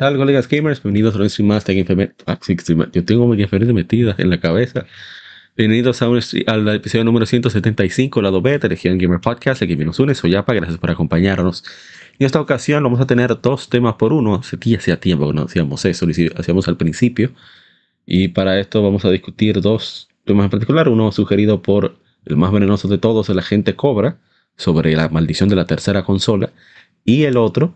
Tal, colegas gamers? Bienvenidos a un stream más de ah, Yo tengo mi referencia metida en la cabeza. Bienvenidos a un, al episodio número 175, lado B de Región Gamer Podcast. Aquí nos une, soy gracias por acompañarnos. En esta ocasión vamos a tener dos temas por uno. Hace hacía tiempo que no hacíamos eso, lo hacíamos al principio. Y para esto vamos a discutir dos temas en particular. Uno sugerido por el más venenoso de todos, el agente Cobra, sobre la maldición de la tercera consola. Y el otro,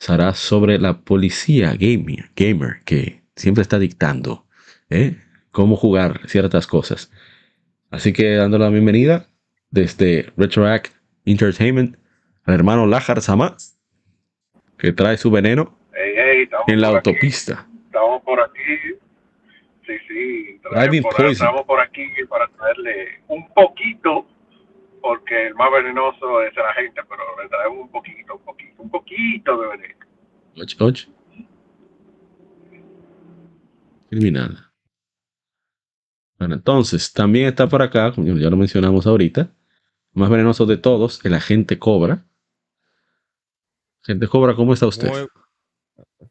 será sobre la policía gamer, gamer que siempre está dictando ¿eh? cómo jugar ciertas cosas. Así que dando la bienvenida desde Retroact Entertainment al hermano Lajar Sama, que trae su veneno en la autopista. Estamos por aquí. Sí, sí. estamos por aquí para traerle un poquito porque el más venenoso es la gente, pero le traemos un poquito, un poquito, un poquito de veneno. Oye, oye. Criminal. Bueno, entonces, también está por acá, como ya lo mencionamos ahorita, más venenoso de todos, el agente Cobra. Agente Cobra, ¿cómo está usted?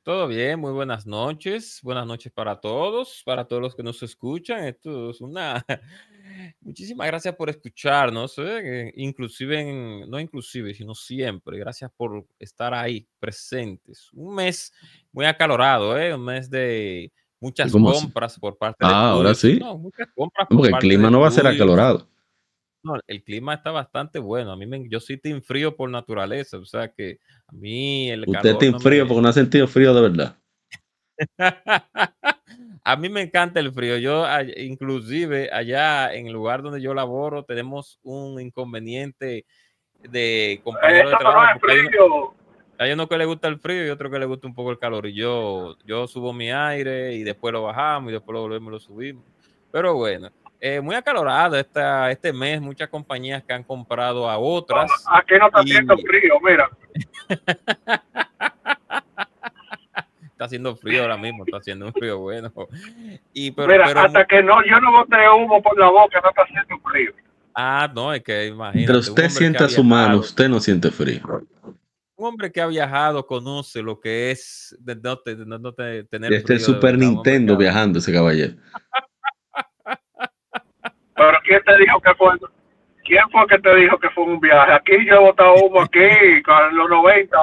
Todo bien, muy buenas noches. Buenas noches para todos, para todos los que nos escuchan. Esto es una... Muchísimas gracias por escucharnos, ¿eh? inclusive, no inclusive, sino siempre. Gracias por estar ahí, presentes. Un mes muy acalorado, ¿eh? un mes de muchas compras por parte de... Ah, ahora sí. No, muchas compras Porque el clima no va a ser acalorado. No, el clima está bastante bueno. A mí me, yo soy team frío por naturaleza, o sea que a mí el Usted calor team frío porque no ha sentido frío de verdad. a mí me encanta el frío. Yo inclusive allá en el lugar donde yo laboro tenemos un inconveniente de compañero de trabajo. hay, uno, que le gusta el frío y otro que le gusta un poco el calor. Y yo, yo subo mi aire y después lo bajamos y después lo volvemos y lo subimos. Pero bueno, eh, muy acalorado esta, este mes, muchas compañías que han comprado a otras. Aquí no está haciendo frío, mira. está haciendo frío ahora mismo, está haciendo un frío bueno. Y, pero, mira, hasta que no, yo no bote humo por la boca, no está haciendo frío. Ah, no, es que imagínate. Pero usted siente su mano, usted no siente frío. Un hombre que ha viajado conoce lo que es de no, tener Este es Super Nintendo viajando ese caballero. Pero ¿quién te dijo que fue? ¿Quién fue que te dijo que fue un viaje? Aquí yo he botado humo aquí, en los 90,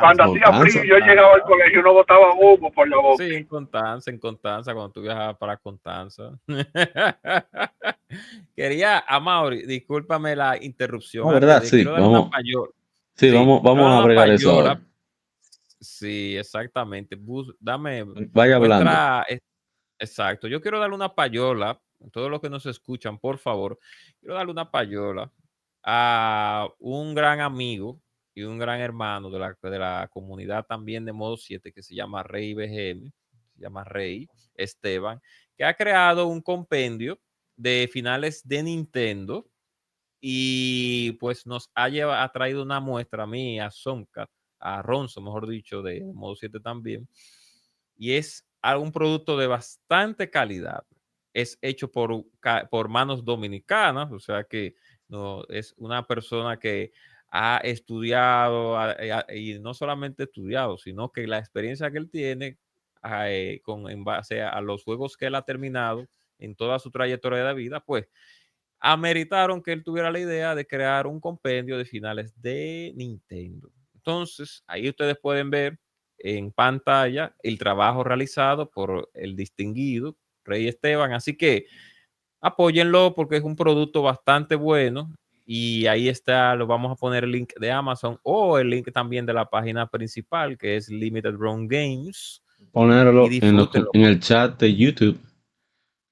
cuando hacía frío, yo llegaba al colegio y no botaba humo por la boca. Sí, en Constanza, en Constanza, cuando tú viajabas para Constanza. Quería, Amaury, discúlpame la interrupción. No, verdad, sí, vamos, sí, vamos, vamos a agregar eso ahora. Sí, exactamente. dame. Vaya hablando. exacto. Yo quiero darle una payola todos los que nos escuchan, por favor, quiero darle una payola a un gran amigo y un gran hermano de la, de la comunidad también de Modo 7 que se llama Rey BGM, se llama Rey Esteban, que ha creado un compendio de finales de Nintendo y pues nos ha, llevado, ha traído una muestra a mí, a Sonkat, a Ronzo, mejor dicho, de Modo 7 también. Y es un producto de bastante calidad es hecho por, por manos dominicanas, o sea que no, es una persona que ha estudiado eh, y no solamente estudiado, sino que la experiencia que él tiene eh, con, en base a los juegos que él ha terminado en toda su trayectoria de vida, pues ameritaron que él tuviera la idea de crear un compendio de finales de Nintendo. Entonces, ahí ustedes pueden ver en pantalla el trabajo realizado por el distinguido Rey Esteban. Así que apóyenlo porque es un producto bastante bueno y ahí está, lo vamos a poner el link de Amazon o el link también de la página principal que es Limited Run Games. Ponerlo en, el chat de YouTube.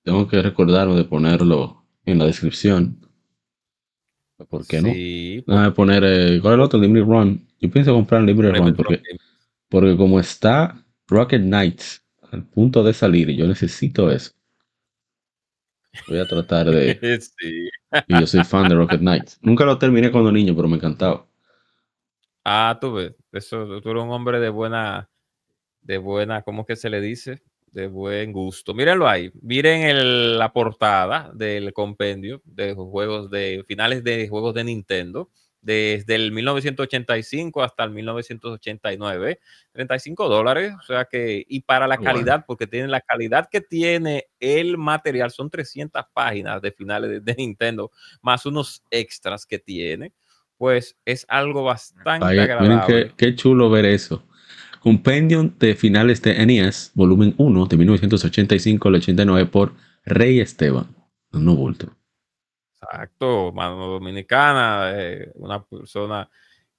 Tengo que recordarme de ponerlo en la descripción. ¿Por qué no? Sí, poner, eh, ¿cuál es el otro? Limited Run. Yo pienso comprar Limited Run porque, porque como está Rocket Knights al punto de salir y yo necesito eso. Voy a tratar de. Y yo soy fan de Rocket Knights. Nunca lo terminé cuando niño, pero me encantaba. Ah, tú ves. Eso, tú eres un hombre de buena. De buena, ¿cómo que se le dice? De buen gusto. Mírenlo ahí. Miren la portada del compendio de juegos de finales de juegos de Nintendo desde el 1985 hasta el 1989, 35 dólares, o sea que, y para la calidad, porque tiene la calidad que tiene el material, son 300 páginas de finales de, Nintendo, más unos extras que tiene, pues es algo bastante agradable. qué, chulo ver eso. Compendium de finales de NES, volumen 1 de 1985 al 89 por Rey Esteban, no bulto. Exacto, mano dominicana, eh, una persona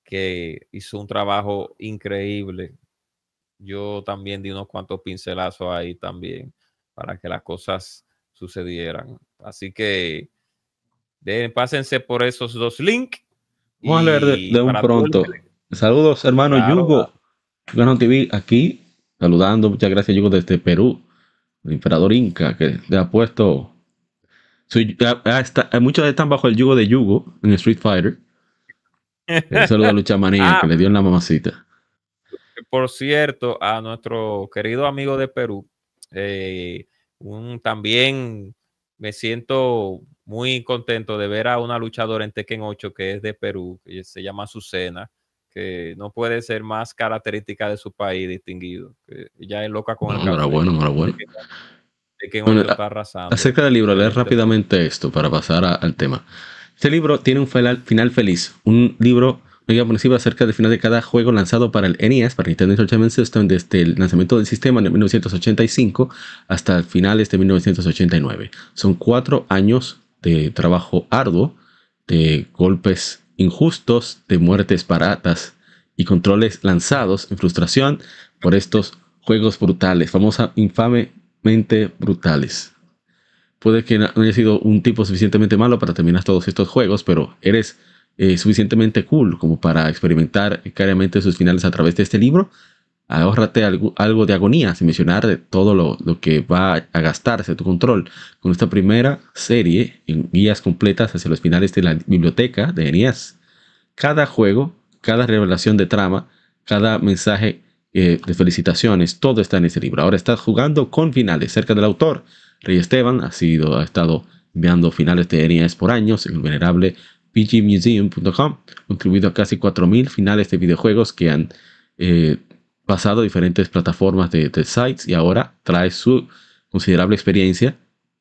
que hizo un trabajo increíble. Yo también di unos cuantos pincelazos ahí también para que las cosas sucedieran. Así que pásense por esos dos links. Vamos a leer de, un pronto. Saludos, hermano Yugo. Yugo TV aquí, saludando. Muchas gracias, Yugo, desde Perú. El emperador Inca, que le ha puesto muchos están bajo el yugo de Yugo en Street Fighter. Un saludo a Lucha Manía ah. que le dio en la mamacita. Por cierto, a nuestro querido amigo de Perú, eh, también me siento muy contento de ver a una luchadora en Tekken 8 que es de Perú, que se llama Azucena, que no puede ser más característica de su país distinguido. Que ella es loca con el bueno acerca del libro, leer rápidamente esto para pasar al tema. Este libro tiene un final, feliz. Un libro por acerca del final de cada juego lanzado para el NES, para Nintendo Entertainment System, desde el lanzamiento del sistema en 1985 hasta finales de 1989. Son cuatro años de trabajo arduo, de golpes injustos, de muertes baratas y controles lanzados en frustración por estos juegos brutales, famosa infame brutales. Puede que no haya sido un tipo suficientemente malo para terminar todos estos juegos, pero eres eh, suficientemente cool como para experimentar claramente sus finales a través de este libro. Ahórrate algo, algo de agonía, sin mencionar de todo lo, lo, que va a gastarse tu control con esta primera serie en guías completas hacia los finales de la biblioteca de NES. Cada juego, cada revelación de trama, cada mensaje eh, de felicitaciones, todo está en ese libro. Ahora estás jugando con finales cerca del autor. Rey Esteban ha, sido, ha estado enviando finales de NES por años en el venerable pgmuseum.com, contribuido a casi 4.000 finales de videojuegos que han eh, pasado a diferentes plataformas de, sites y ahora trae su considerable experiencia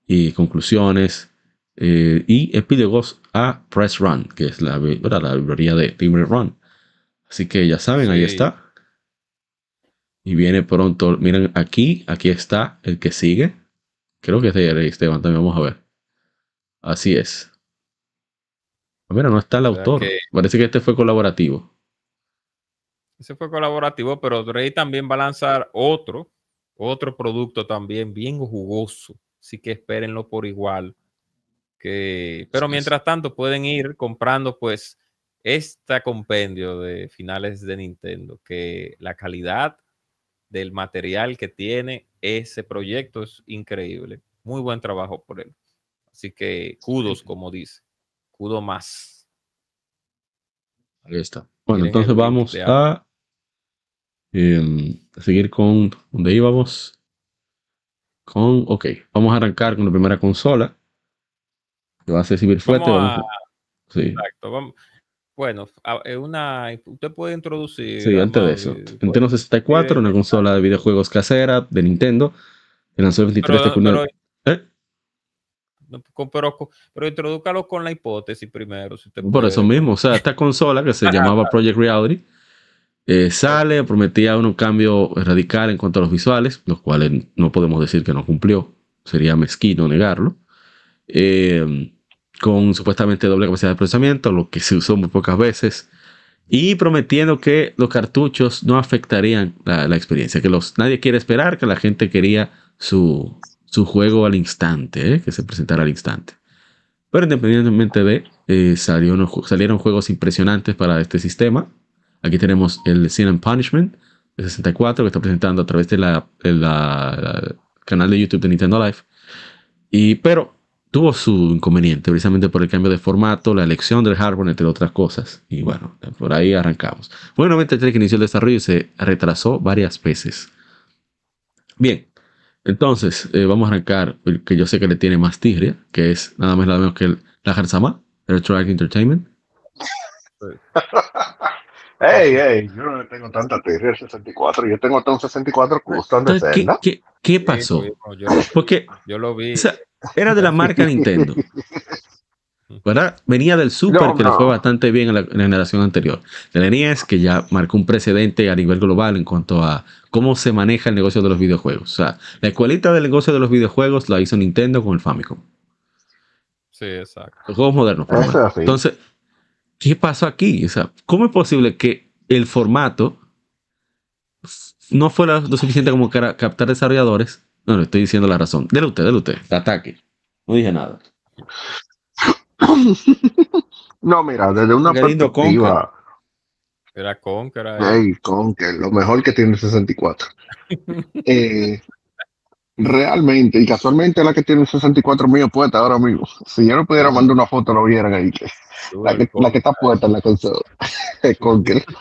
y conclusiones eh, y epílogos a Press Run, que es la, la librería de Gamer Run. Así que ya saben, ahí está. Y viene pronto, miren aquí, aquí está el que sigue. Creo que es de Esteban, también vamos a ver. Así es. Ah, mira, no está el autor. Parece que este fue colaborativo. Ese fue colaborativo, pero Rey también va a lanzar otro, otro producto también bien jugoso. Así que espérenlo por igual. Que, pero mientras tanto pueden ir comprando pues este compendio de finales de Nintendo, que la calidad del material que tiene ese proyecto es increíble. Muy buen trabajo por él. Así que kudos, como dice. Kudo más. Ahí está. Bueno, entonces vamos a, em, a, seguir con donde íbamos. Con, ok, vamos a arrancar con la primera consola. Que va a ser sí. Exacto. Vamos, bueno, una, usted puede introducir. Sí, antes de eso. Nintendo 64, una consola de videojuegos casera de Nintendo, que lanzó el 23 de junio. ¿Eh? Pero, pero, introdúcalo con la hipótesis primero. Por eso mismo, o sea, esta consola que se llamaba Project Reality eh, sale, prometía un cambio radical en cuanto a los visuales, los cuales no podemos decir que no cumplió, sería mezquino negarlo. Eh, con supuestamente doble capacidad de procesamiento, lo que se usó muy pocas veces, y prometiendo que los cartuchos no afectarían la, experiencia, que los, nadie quiere esperar, que la gente quería su, su juego al instante, ¿eh? que se presentara al instante. Pero independientemente de, eh, salieron juegos impresionantes para este sistema. Aquí tenemos el Sin and Punishment de 64 que está presentando a través del la, canal de YouTube de Nintendo Live. Y, pero tuvo su inconveniente, precisamente por el cambio de formato, la elección del hardware, entre otras cosas. Y bueno, por ahí arrancamos. Bueno, 93 que inició el desarrollo y se retrasó varias veces. Bien, entonces eh, vamos a arrancar el que yo sé que le tiene más tigre, que es nada más nada menos que el, la Harzama, Electronic Entertainment. Ey, ey, yo no le tengo tanta tigre al 64, yo tengo hasta un 64 custom de Zelda. ¿Qué, qué, pasó? Porque yo lo vi. Era de la marca Nintendo. ¿verdad? Venía del Super, que le fue bastante bien en la, generación anterior. De la NES, que ya marcó un precedente a nivel global en cuanto a cómo se maneja el negocio de los videojuegos. O sea, la escuelita del negocio de los videojuegos la hizo Nintendo con el Famicom. Sí, exacto. Los juegos modernos. Entonces, ¿qué pasó aquí? O sea, ¿cómo es posible que el formato no fuera lo suficiente como para captar desarrolladores? No, le estoy diciendo la razón. Dele usted, dele usted. Ataque. No dije nada. no, mira, desde una perspectiva. Era Conker. Hey, Conker, lo mejor que tiene el 64. eh, realmente, y casualmente la que tiene el 64 mío puesta ahora mismo. Si yo no pudiera mandar una foto, lo vieran ahí. la, que, la que está puesta en la consola. Conker.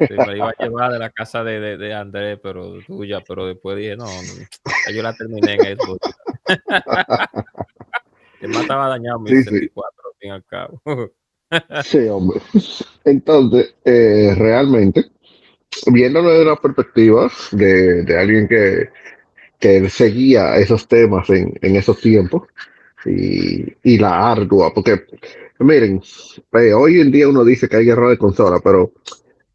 Sí, me iba a llevar de la casa de, de, de Andrés, pero tuya, pero después dije, no, no yo la terminé en esto. El más estaba dañado mi sí, 64, al fin y al cabo. sí, hombre. Entonces, eh, realmente, viéndolo desde la perspectiva de, de alguien que, que, seguía esos temas en, en esos tiempos y, y, la ardua, porque miren, eh, hoy en día uno dice que hay guerra de consola, pero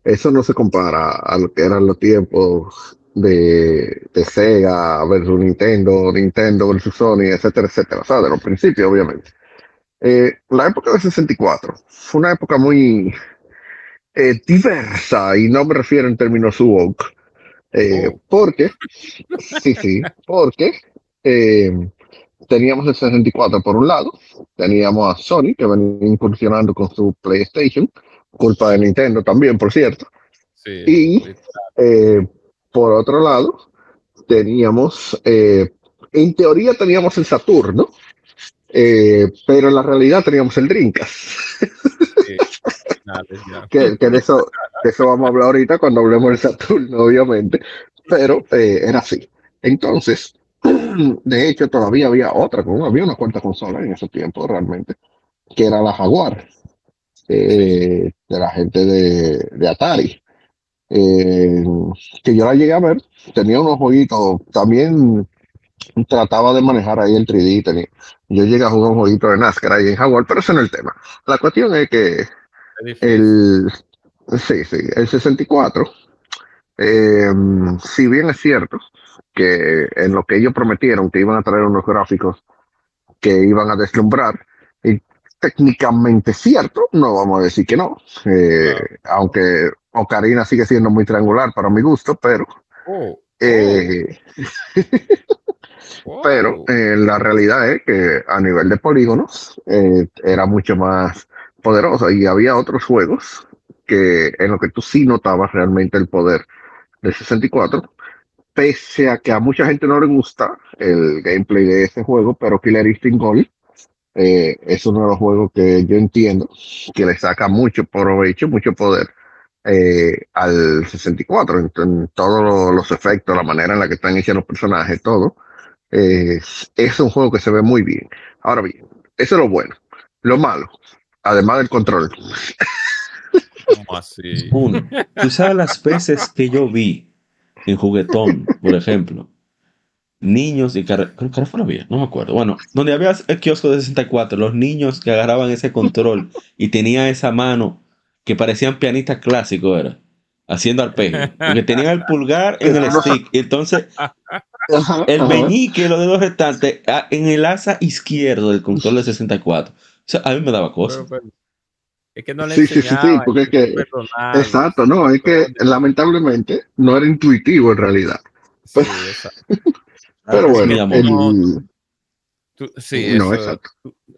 eso no se compara a lo que eran los tiempos de, de, Sega versus Nintendo, Nintendo versus Sony, etcétera, etcétera. O sea, de los principios, obviamente. Eh, la época de 64 fue una época muy eh, diversa, y no me refiero en términos woke, eh, oh. porque, sí, sí, porque teníamos el 64 por un lado, teníamos a Sony que venía incursionando con su PlayStation, culpa de Nintendo también, por cierto. Sí, y por otro lado, teníamos, eh, en teoría teníamos el Saturno, eh, pero en la realidad teníamos el Drinkas. que, de, eso, eso vamos a hablar ahorita cuando hablemos del Saturno, obviamente, pero eh, era así. Entonces, de hecho, todavía había otra, había una cuarta consola en ese tiempo realmente, que era la Jaguar, de la gente de Atari. Eh, que yo la llegué a ver, tenía unos jueguitos, también trataba de manejar ahí el 3D, tenía, yo llegué a jugar un jueguito de NASCAR ahí en Jaguar, pero ese no es el tema. La cuestión es que el, sí, sí, el 64, eh, si bien es cierto que en lo que ellos prometieron que iban a traer unos gráficos que iban a deslumbrar, técnicamente cierto, no vamos a decir que no, eh, aunque Ocarina sigue siendo muy triangular para mi gusto, pero. Oh, eh, oh. pero eh, la realidad es que a nivel de polígonos eh, era mucho más poderosa y había otros juegos que en lo que tú sí notabas realmente el poder del 64, pese a que a mucha gente no le gusta el gameplay de ese juego, pero Killer Instinct Gold es uno de los juegos que yo entiendo que le saca mucho provecho, mucho poder eh, al 64, en, todos los efectos, la manera en la que están hechos los personajes, todo. Eh, es un juego que se ve muy bien. Ahora bien, eso es lo bueno. Lo malo, además del control. ¿Cómo así? Uno, tú sabes las veces que yo vi en juguetón, por ejemplo, niños y creo que fue la vía, no me acuerdo. Bueno, donde había el kiosco de 64, los niños que agarraban ese control y tenía esa mano que parecían pianistas clásicos, era, haciendo arpegio. Porque tenían el pulgar en el stick. Y entonces, el meñique y los dedos restantes ah, en el asa izquierdo del control de 64. sea, a mí me daba cosas. es que no le sí, sí, sí, sí, porque es que, exacto, no, es que lamentablemente no era intuitivo en realidad. Sí, pero bueno, sí, no, exacto.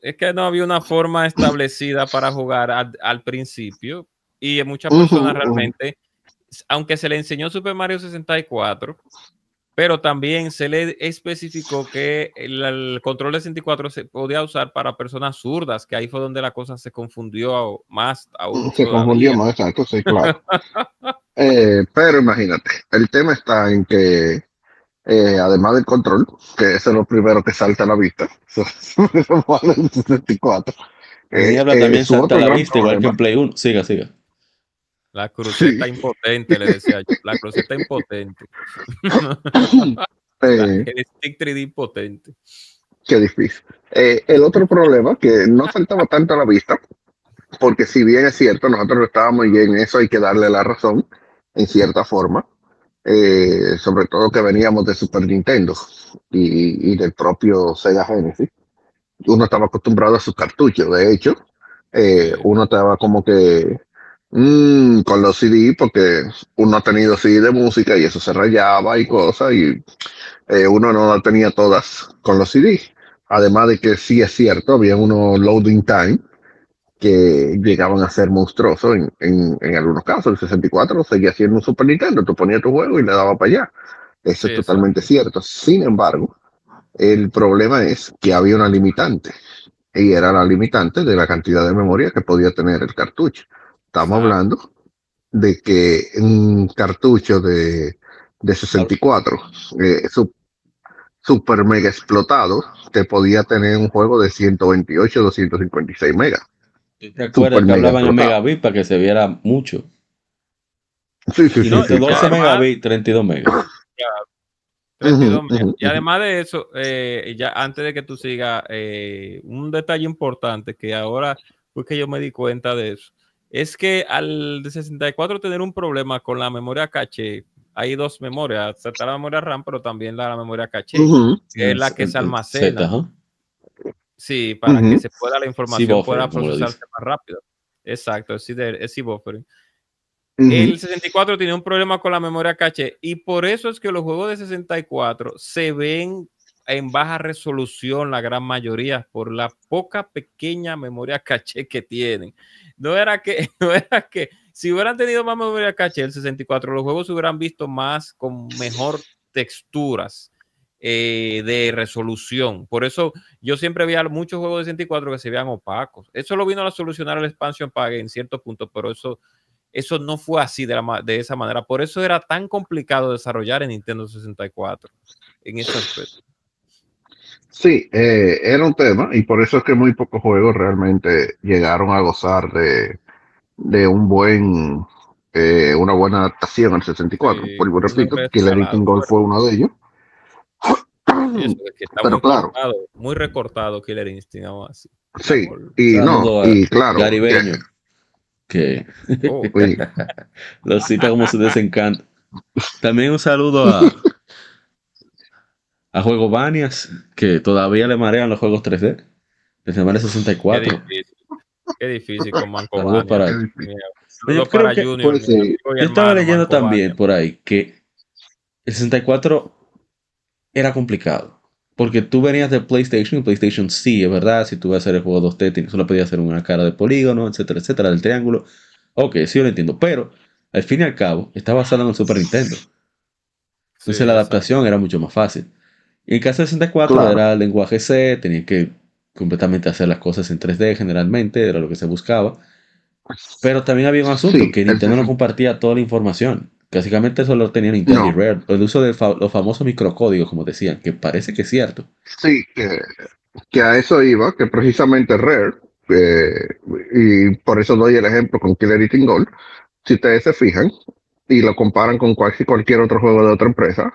es que no había una forma establecida para jugar al, principio y muchas personas realmente, aunque se le enseñó Super Mario 64, pero también se le especificó que el, control de 64 se podía usar para personas zurdas, que ahí fue donde la cosa se confundió más aún. Se confundió más, exacto, sí, claro. Eh, pero imagínate, el tema está en que eh, además del control, que ese es lo primero que salta a la vista, 64. Eh, también eh, salta a la vista, igual que en Play 1. Siga, siga. La cruceta impotente, le decía yo. La cruceta impotente. eh, el stick 3D impotente. Qué difícil. Eh, el otro problema, que no faltaba tanto a la vista, porque si bien es cierto, nosotros estábamos y en eso hay que darle la razón, en cierta forma, eh, sobre todo que veníamos de Super Nintendo y, del propio Sega Genesis. Uno estaba acostumbrado a sus cartuchos, de hecho, eh, uno estaba como que Mm, con los CD, porque uno ha tenido CD de música y eso se rayaba y cosas, y eh, uno no tenía todas con los CD. Además de que sí es cierto, había unos loading time que llegaban a ser monstruosos en, en, en algunos casos. El 64 seguía siendo un Super Nintendo, tú ponías tu juego y le daba para allá. Eso es totalmente cierto. Sin embargo, el problema es que había una limitante, y era la limitante de la cantidad de memoria que podía tener el cartucho. Estamos hablando de que un cartucho de, de 64, eh, super mega explotado, te podía tener un juego de 128, 256 megas. ¿Te acuerdas que hablaban en megabit para que se viera mucho? Sí, sí, sí. 12 megabits, 32 megas. 32 megas. Y además de eso, eh, ya antes de que tú sigas, eh, un detalle importante que ahora fue que yo me di cuenta de eso es que al de 64 tener un problema con la memoria caché, hay dos memorias, está la memoria RAM, pero también la, memoria caché, que es la que se almacena. Sí, para que se pueda la información pueda procesarse más rápido. Exacto, es, es buffering. El 64 tiene un problema con la memoria caché y por eso es que los juegos de 64 se ven en baja resolución la gran mayoría por la poca pequeña memoria caché que tienen. No era que, no era que, si hubieran tenido más memoria caché el 64, los juegos se hubieran visto más con mejor texturas eh, de resolución. Por eso yo siempre veía muchos juegos de 64 que se veían opacos. Eso lo vino a solucionar el expansion pack en cierto punto, pero eso, eso no fue así de, de esa manera. Por eso era tan complicado desarrollar en Nintendo 64 en ese aspecto. Sí, eh, era un tema y por eso es que muy pocos juegos realmente llegaron a gozar de, de un buen, eh, una buena adaptación al 64. por repito, Killer Instinct Gold fue uno de ellos. Pero muy claro. Cortado, muy recortado Killer Instinct así. Sí, y no, y claro. Caribeño. Que, oh. lo cita como su desencanta. También un saludo a a juegos Banias, que todavía le marean los juegos 3D. De semana 64. Qué difícil, Qué difícil con Manco para, yo, creo que, pues, yo estaba leyendo también por ahí que el 64 era complicado. Porque tú venías de PlayStation, y PlayStation sí, es verdad, si tú vas a hacer el juego 2D, solo podías hacer una cara de polígono, etcétera, etcétera, del triángulo. Ok, sí, yo lo entiendo. Pero, al fin y al cabo, está basado en el Super Nintendo. Entonces la adaptación era mucho más fácil. Y en caso de 64 era el lenguaje C, tenía que completamente hacer las cosas en 3D generalmente, era lo que se buscaba. Pero también había un asunto, que Nintendo no compartía toda la información. Básicamente solo tenía Nintendo y Rare. El uso de los famosos microcódigos, como decían, que parece que es cierto. Sí, que, a eso iba, que precisamente Rare, y por eso doy el ejemplo con Killer Eating Gold, si ustedes se fijan y lo comparan con cualquier otro juego de otra empresa,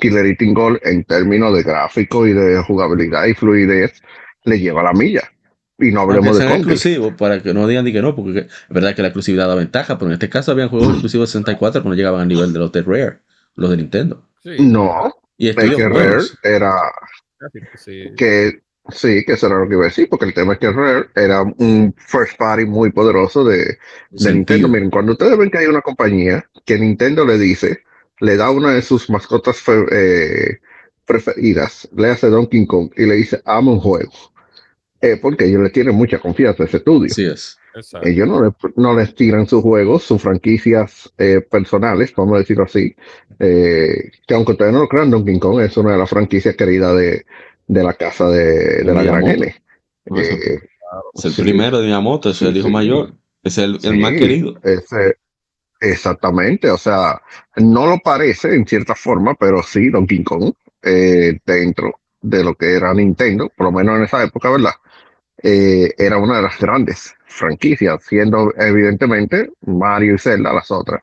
Killer Eating Gold en términos de gráfico y de jugabilidad y fluidez le lleva la milla. Y no hablemos de exclusivo para que no digan que no, porque es verdad que la exclusividad da ventaja, pero en este caso habían juegos exclusivos de 64 que no llegaban al nivel de los de Rare, los de Nintendo. No, y es que Rare era que Sí, que eso era lo que iba a decir, porque el tema es que Rare era un first party muy poderoso de, Nintendo. Miren, cuando ustedes ven que hay una compañía que Nintendo le dice, le da una de sus mascotas eh, preferidas, le hace Donkey Kong y le dice, amo un juego. Eh, porque ellos le tienen mucha confianza a ese estudio. Sí es. Ellos no, no les tiran sus juegos, sus franquicias eh, personales, vamos a decirlo así. que aunque ustedes no lo crean, Donkey Kong es una de las franquicias queridas de, de la casa de, la gran N. Eh, es el primero de Miyamoto, es el hijo mayor, es el, más querido. exactamente, o sea, no lo parece en cierta forma, pero sí, Donkey Kong, eh, dentro de lo que era Nintendo, por lo menos en esa época, ¿verdad? Eh, era una de las grandes franquicias, siendo evidentemente Mario y Zelda las otras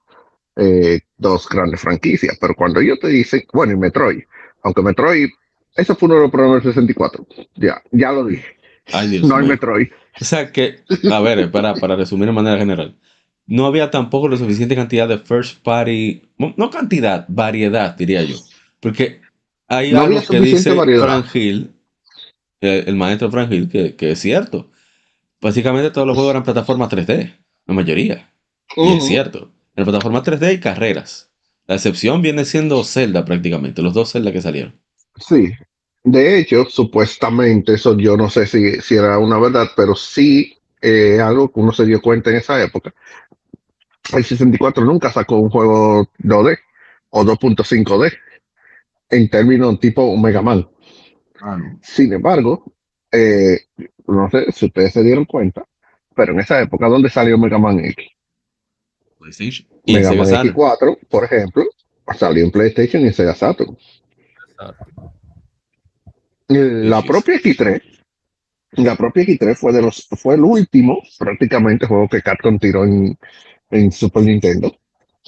dos grandes franquicias. Pero cuando ellos te dicen, bueno, y Metroid, aunque Metroid eso fue uno de los problemas del 64. Ya, ya lo dije. no hay Metroid. O sea que, a ver, para, para resumir de manera general, no había tampoco la suficiente cantidad de first party, no cantidad, variedad, diría yo. Porque hay algo que dice Frank Hill, el, maestro Frank Hill, que, que, es cierto. Básicamente todos los juegos eran plataformas 3D, la mayoría. Y es cierto. En plataforma 3D y carreras. La excepción viene siendo Zelda prácticamente, los dos Zelda que salieron. Sí, de hecho, supuestamente, eso yo no sé si, si era una verdad, pero sí eh, algo que uno se dio cuenta en esa época. El 64 nunca sacó un juego 2D o 2.5D en términos tipo Mega Man. Sin embargo, eh, no sé si ustedes se dieron cuenta, pero en esa época, ¿dónde salió Mega Man X? PlayStation. Mega Man X4, por ejemplo, salió en PlayStation y en Sega Saturn. La propia X3, la propia X3 fue de los, fue el último prácticamente juego que Capcom tiró en, en Super Nintendo,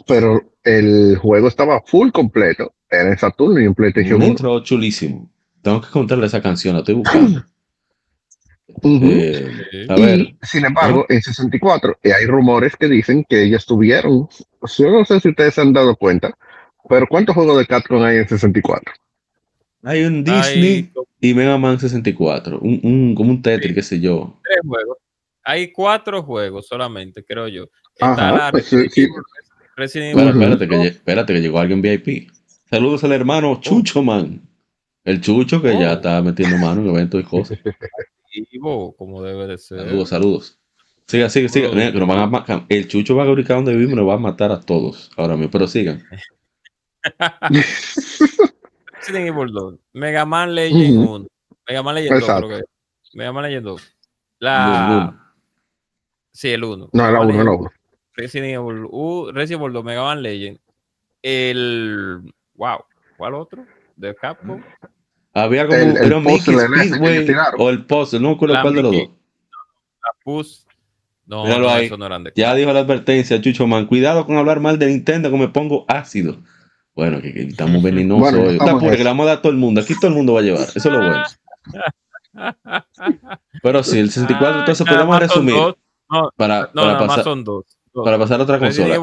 pero el juego estaba full completo en Saturn y en PlayStation Un intro chulísimo. Tengo que contarle esa canción, la estoy buscando. Eh, a ver. sin embargo, en 64 y hay rumores que dicen que ellos tuvieron, yo no sé si ustedes se han dado cuenta, pero ¿cuántos juegos de Capcom hay en 64? Hay un Disney y Mega Man 64, un, un, como un Tetris, qué sé yo. Tres juegos. Hay cuatro juegos solamente, creo yo. La pues Resident Evil. espérate, que, espérate, que llegó alguien VIP. Saludos al hermano oh. Chucho Man. El Chucho que ya oh. está metiendo mano en eventos y cosas. como debe de ser. Saludos, saludos. Siga, siga, siga. el Chucho va a ubicar donde vivimos y nos va a matar a todos ahora mismo, pero sigan. Resident Evil 2, Mega Man Legend 1, Mega Man Legend 2, creo que Mega Man Legend 2. La... Sí, el 1. No, el 1, el 1. Resident Evil, uh, Resident Evil 2, Mega Man Legend. El. Wow, ¿cuál otro? De Capcom. Había como el, el Speedway o el Puzzle, no me acuerdo cuál de los dos. La Puzzle. No, no, eso no eran de Ya dijo la advertencia, Chucho Man. Cuidado con hablar mal de Nintendo, que me pongo ácido. Bueno, que, estamos venenosos. Bueno, estamos que la vamos a dar a todo el mundo. Aquí todo el mundo va a llevar. Eso es lo bueno. Pero sí, el 64, entonces podemos resumir. para, para, pasar, son dos, para pasar a otra consola.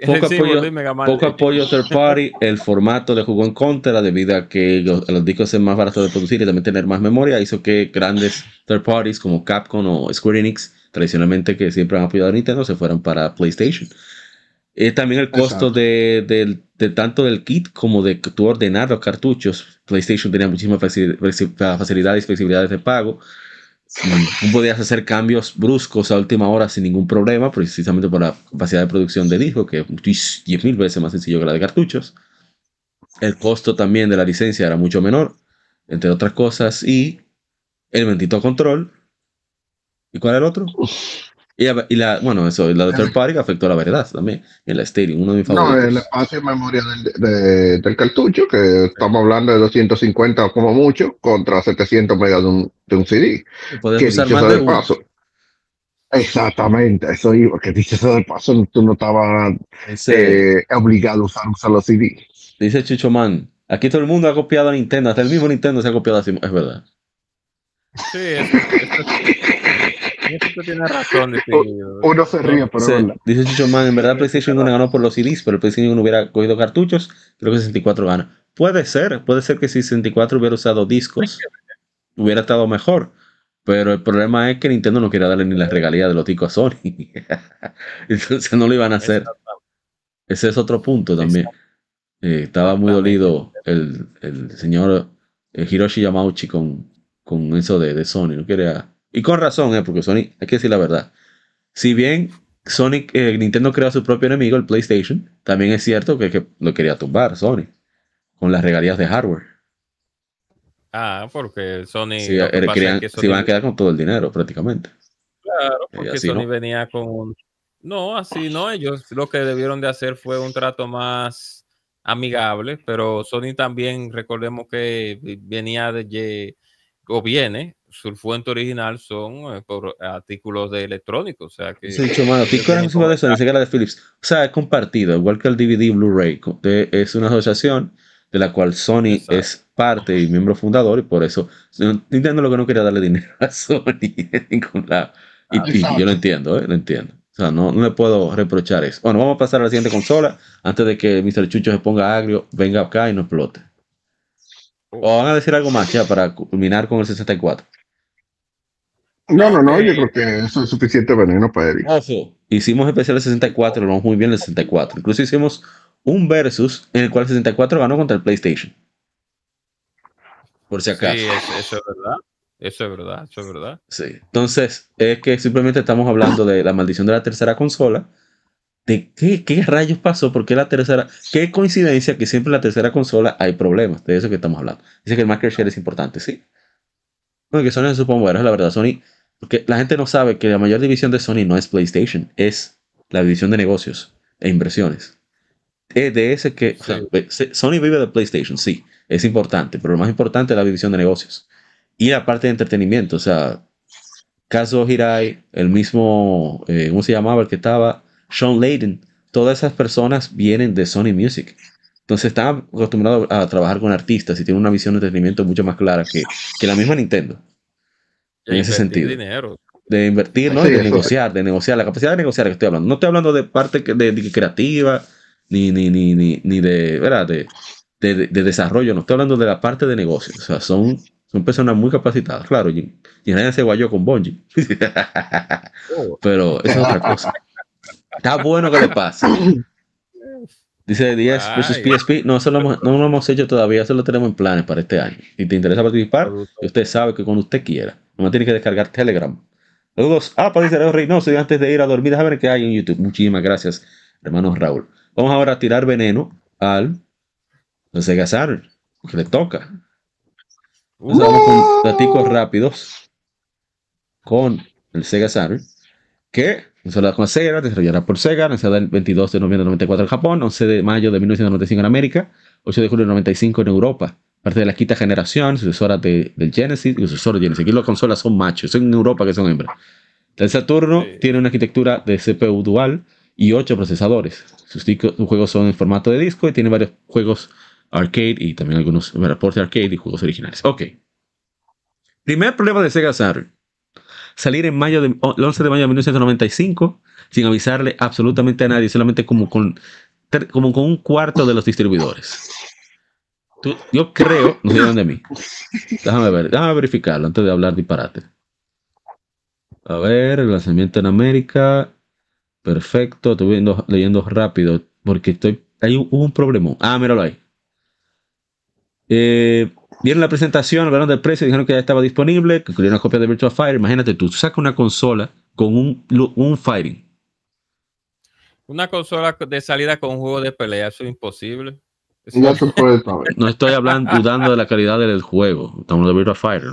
Poco apoyo, poco apoyo third party, el formato de jugó en contra debido a que los, los discos son más baratos de producir y también tener más memoria hizo que grandes third parties como Capcom o Square Enix tradicionalmente que siempre han apoyado a Nintendo se fueran para PlayStation. Eh, también el costo de, tanto del kit como de tú ordenar los cartuchos. PlayStation tenía muchísimas facilidades y flexibilidades de pago. Tú podías hacer cambios bruscos a última hora sin ningún problema, precisamente por la capacidad de producción de disco, que es 10.000 veces más sencillo que la de cartuchos. El costo también de la licencia era mucho menor, entre otras cosas, y el bendito control. ¿Y cuál era el otro? Y, la, bueno, eso, la de third party afectó a la variedad también, en la Stadium, uno de mis favoritos. No, el espacio de memoria del, del cartucho, que estamos hablando de 250 como mucho, contra 700 megas de un, de un CD. Puedes usar más de, paso. Exactamente, eso iba, que dice eso de paso, tú no estabas eh, obligado a usar un solo CD. Dice Chicho Man, aquí todo el mundo ha copiado a Nintendo, hasta el mismo Nintendo se ha copiado así, es verdad. Sí, eso, tiene razón. Uno se ríe, pero Dice Chicho Man, en verdad PlayStation 1 ganó por los CDs, pero PlayStation 1 hubiera cogido cartuchos, creo que 64 gana. Puede ser, puede ser que si 64 hubiera usado discos, hubiera estado mejor. Pero el problema es que Nintendo no quería darle ni la regalía de los ticos a Sony. Entonces no lo iban a hacer. Ese es otro punto también. Eh, estaba muy dolido el, el señor eh, Hiroshi Yamauchi con, con eso de, de, Sony. No quería. Y con razón, eh, porque Sony, hay que decir la verdad. Si bien Sonic, eh, Nintendo creó su propio enemigo, el PlayStation, también es cierto que, que lo quería tumbar Sony con las regalías de hardware. Ah, porque Sony. Sí, se iban a quedar con todo el dinero prácticamente. Claro, porque Sony venía con. No, así no. Ellos lo que debieron de hacer fue un trato más amigable, pero Sony también, recordemos que venía de. o viene su fuente original son eh, por artículos de electrónicos. O sea que. Sí, hecho, mano, de eso, de Philips. O sea, es compartido, igual que el DVD Blu-ray. Es una asociación de la cual Sony es parte y miembro fundador, y por eso Nintendo lo que no quería darle dinero a Sony en ningún lado. Y, yo lo entiendo, ¿eh? lo entiendo. O sea, no, no, le puedo reprochar eso. Bueno, vamos a pasar a la siguiente consola antes de que Mr. Chucho se ponga agrio, venga acá y no explote. O van a decir algo más ya para culminar con el 64. No, no, no, yo creo que eso es suficiente veneno para Eric. Ah, hicimos especial el 64, lo vamos muy bien el 64. Incluso hicimos un versus en el cual el 64 ganó contra el PlayStation. Por si acaso. Sí, eso, es verdad. Eso es verdad, eso es verdad. Sí. Entonces, es que simplemente estamos hablando de la maldición de la tercera consola. De qué, qué rayos pasó, por qué la tercera. Qué coincidencia que siempre en la tercera consola hay problemas. De eso que estamos hablando. Dice que el market share es importante, sí. Bueno, que Sony se supongo bueno, es la verdad. Sony porque la gente no sabe que la mayor división de Sony no es PlayStation, es la división de negocios e inversiones. Es de ese que Sony vive de PlayStation, sí, es importante, pero lo más importante es la división de negocios y la parte de entretenimiento. O sea, Kazuo Hirai, el mismo, eh, ¿cómo se llamaba? El que estaba, Sean Layden, todas esas personas vienen de Sony Music. Entonces están acostumbrados a trabajar con artistas y tienen una visión de entretenimiento mucho más clara que, que la misma Nintendo en ese sentido. De invertir, ¿no? de negociar, de negociar, la capacidad de negociar que estoy hablando. No estoy hablando de parte de, creativa, ni, ni, ni, ni, de, ¿verdad? De, de, desarrollo, no estoy hablando de la parte de negocio. O sea, son, son personas muy capacitadas. Claro, y, y nadie se guayó con Bonji. Pero es otra cosa. Está bueno que le pase. Dice 10 versus PSP. No, eso no lo hemos hecho todavía. Eso lo tenemos en planes para este año. Si te interesa participar, usted sabe que cuando usted quiera. No tiene que descargar Telegram. Saludos. Ah, para dice Reynoso. Y antes de ir a dormir, a ver qué hay en YouTube. Muchísimas gracias, hermano Raúl. Vamos ahora a tirar veneno al Sega Saturn. Que le toca. Vamos con platicos rápidos. Con el Sega Saturn. Que Consola con Sega, desarrollada por Sega, lanzada el 22 de noviembre de 94 en Japón, 11 de mayo de 1995 en América, 8 de julio de 95 en Europa. Parte de la quinta generación, sucesora de, del Genesis y sucesor de Genesis. Aquí las consolas son machos, son en Europa que son hembras. El Saturno tiene una arquitectura de CPU dual y 8 procesadores. Sus, juegos son en formato de disco y tiene varios juegos arcade y también algunos reportes arcade y juegos originales. Ok. Primer problema de Sega Saturn salir en mayo de, el 11 de mayo de 1995 sin avisarle absolutamente a nadie, solamente como con, como con un cuarto de los distribuidores. Yo creo, no sé dónde mí. Déjame ver, déjame verificarlo antes de hablar disparate. A ver, el lanzamiento en América. Perfecto, estoy viendo, leyendo rápido porque estoy. Hay hubo un problema. Ah, míralo ahí. Eh, Vieron la presentación, hablaron del precio, dijeron que ya estaba disponible, que querían una copia de Virtua Fighter. Imagínate tú, sacas una consola con un, un fighting. Una consola de salida con un juego de pelea, eso es imposible. No estoy hablando, dudando de la calidad del juego. Estamos de Virtua Fighter,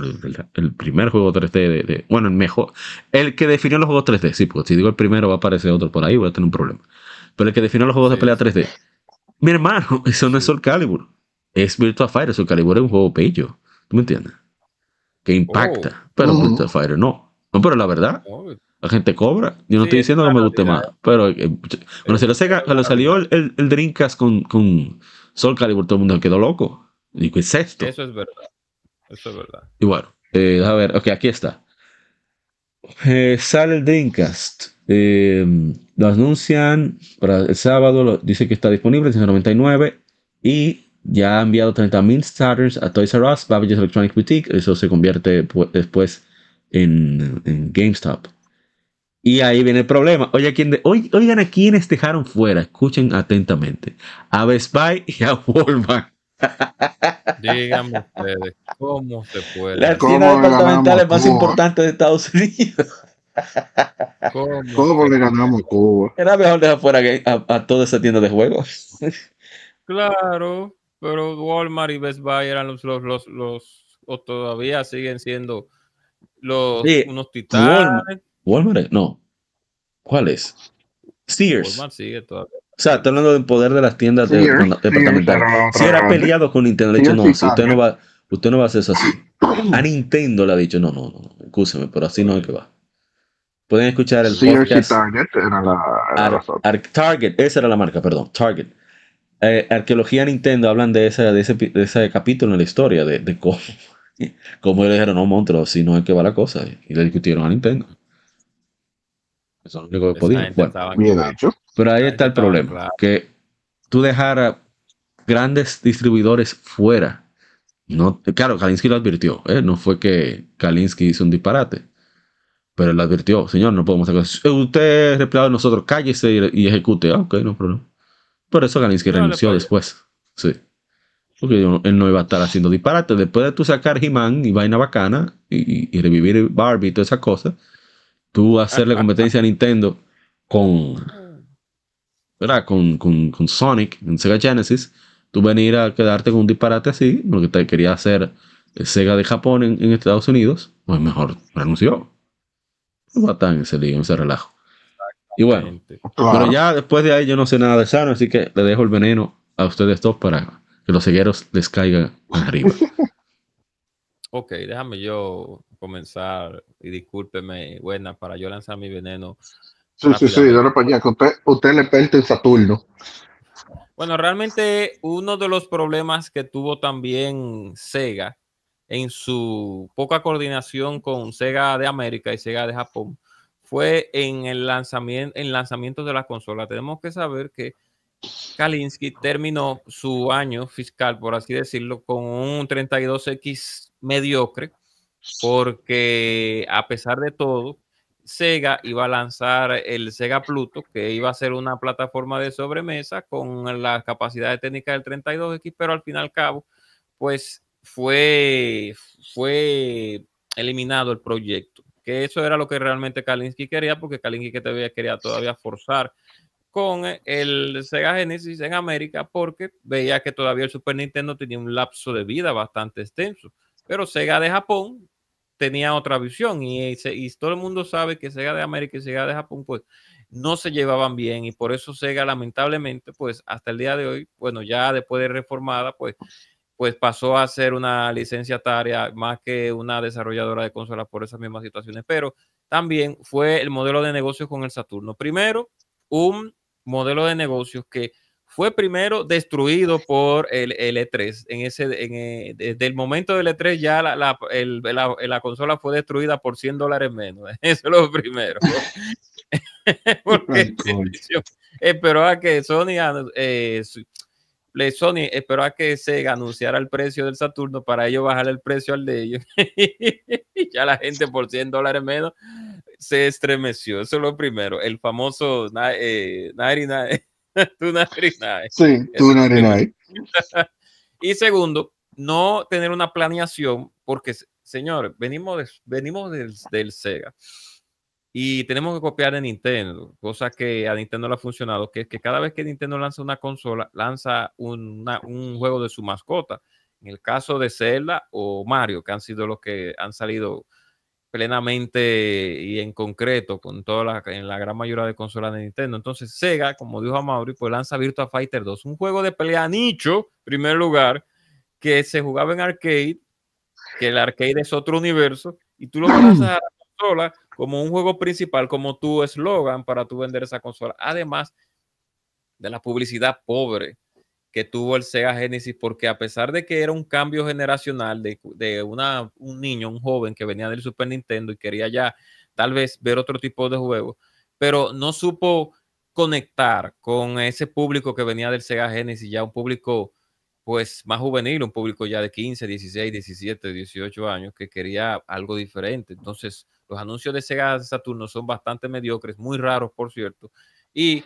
el, primer juego 3D de, Bueno, el mejor. El que definió los juegos 3D, sí, porque si digo el primero va a aparecer otro por ahí, voy a tener un problema. Pero el que definió los juegos de pelea 3D. Mi hermano, eso no es Soul Calibur es Virtua Fighter, su Calibur es un juego bello. ¿Tú me entiendes? Que impacta. Oh. Pero Virtua Fighter no. No, pero la verdad, la gente cobra. Yo no estoy diciendo que me guste más. Pero eh, cuando se lo, salió el, el, Dreamcast con, con Soul Calibur, todo el mundo quedó loco. Y ¿qué es esto? Eso es verdad. Eso es verdad. Y bueno, eh, a ver, ok, aquí está. Eh, sale el Dreamcast. lo anuncian para el sábado, dice que está disponible, 199. Y ya ha enviado 30.000 starters a Toys R Us, Babbage's Electronic Boutique. Eso se convierte después en, GameStop. Y ahí viene el problema. Oye, ¿quién oigan a quienes dejaron fuera. Escuchen atentamente. A Best Buy y a Walmart. Díganme ustedes, ¿cómo se puede? La tienda departamental más importante de Estados Unidos. ¿Cómo? ¿Cómo le ganamos Cuba? Era mejor dejar fuera a, toda esa tienda de juegos. Claro, pero Walmart y Best Buy eran los, los, los, los o todavía siguen siendo los unos titanes. Walmart, no. ¿Cuál es? Sears. Walmart sigue todavía. O sea, está hablando del poder de las tiendas departamentales. si era peleado con Nintendo, le ha dicho, no, si usted no va, usted no va a hacer eso así. A Nintendo le ha dicho, no, no, no, escúcheme, pero así no es que va. Pueden escuchar el podcast. Target era la, Target, esa era la marca, perdón, Target. Eh, arqueología Nintendo hablan de ese, de ese, de ese capítulo en la historia, de, de cómo, cómo le dijeron, no, monstruo, si no es que va la cosa. Y le discutieron a Nintendo. Eso es lo único que bien hecho. Pero ahí está el problema, que tú dejar grandes distribuidores fuera. No, claro, Kalinsky lo advirtió, ¿eh? no fue que Kalinsky hizo un disparate, pero él advirtió, señor, no podemos hacer Usted es empleado de nosotros, cállese y, ejecute. Ah, ok, no problema. Por eso Kalinsky renunció después. Sí. Porque él no iba a estar haciendo disparate. Después de tú sacar He-Man y vaina bacana y, y, revivir Barbie y todas esas cosas, tú hacerle competencia a Nintendo con ¿verdad? Con, con, con, Sonic en Sega Genesis, tú venir a quedarte con un disparate así, lo que te quería hacer Sega de Japón en, Estados Unidos, pues mejor renunció. No va a estar en ese lío, en ese relajo. Y bueno, pero ya después de ahí yo no sé nada de Sano, así que le dejo el veneno a ustedes dos para que los cegueros les caigan arriba. ok, déjame yo comenzar y discúlpeme, buena, para yo lanzar mi veneno Sí, sí, sí, dale para allá, que usted, usted le perte en Saturno. Bueno, realmente uno de los problemas que tuvo también Sega en su poca coordinación con Sega de América y Sega de Japón fue en el lanzamiento, en lanzamiento de la consola. Tenemos que saber que Kalinsky terminó su año fiscal, por así decirlo, con un 32X mediocre, porque a pesar de todo, Sega iba a lanzar el Sega Pluto, que iba a ser una plataforma de sobremesa con la capacidad técnica del 32X, pero al fin y al cabo, pues fue, fue eliminado el proyecto. Que eso era lo que realmente Kalinsky quería, porque Kalinsky todavía quería todavía forzar con el Sega Genesis en América, porque veía que todavía el Super Nintendo tenía un lapso de vida bastante extenso. Pero Sega de Japón tenía otra visión y, y, todo el mundo sabe que Sega de América y Sega de Japón pues no se llevaban bien y por eso Sega lamentablemente pues hasta el día de hoy, bueno ya después de reformada pues pues pasó a ser una licenciataria más que una desarrolladora de consolas por esas mismas situaciones, pero también fue el modelo de negocios con el Saturno. Primero, un modelo de negocios que fue primero destruido por el, E3. En ese, en, eh, desde el momento del E3 ya la, la, la, consola fue destruida por 100 dólares menos. Eso es lo primero. Porque esperó a que Sony, eh, Sony esperó a que se anunciara el precio del Saturno para ellos bajar el precio al de ellos. y ya la gente por 100 dólares menos se estremeció. Eso es lo primero. El famoso eh, 99 Sí, y segundo, no tener una planeación, porque, señor, venimos, venimos del, Sega y tenemos que copiar de Nintendo, cosa que a Nintendo le ha funcionado, que es que cada vez que Nintendo lanza una consola, lanza un juego de su mascota. En el caso de Zelda o Mario, que han sido los que han salido plenamente y en concreto con toda la, en la gran mayoría de consolas de Nintendo. Entonces Sega, como dijo Mauri, pues lanza Virtua Fighter 2, un juego de pelea nicho, primer lugar, que se jugaba en arcade, que el arcade es otro universo, y tú lo lanzas a la consola como un juego principal, como tu eslogan para tu vender esa consola. Además de la publicidad pobre que tuvo el Sega Genesis, porque a pesar de que era un cambio generacional de, de una, un niño, un joven que venía del Super Nintendo y quería ya tal vez ver otro tipo de juego, pero no supo conectar con ese público que venía del Sega Genesis, ya un público pues más juvenil, un público ya de 15, 16, 17, 18 años que quería algo diferente. Entonces, los anuncios de Sega Saturno son bastante mediocres, muy raros, por cierto. Y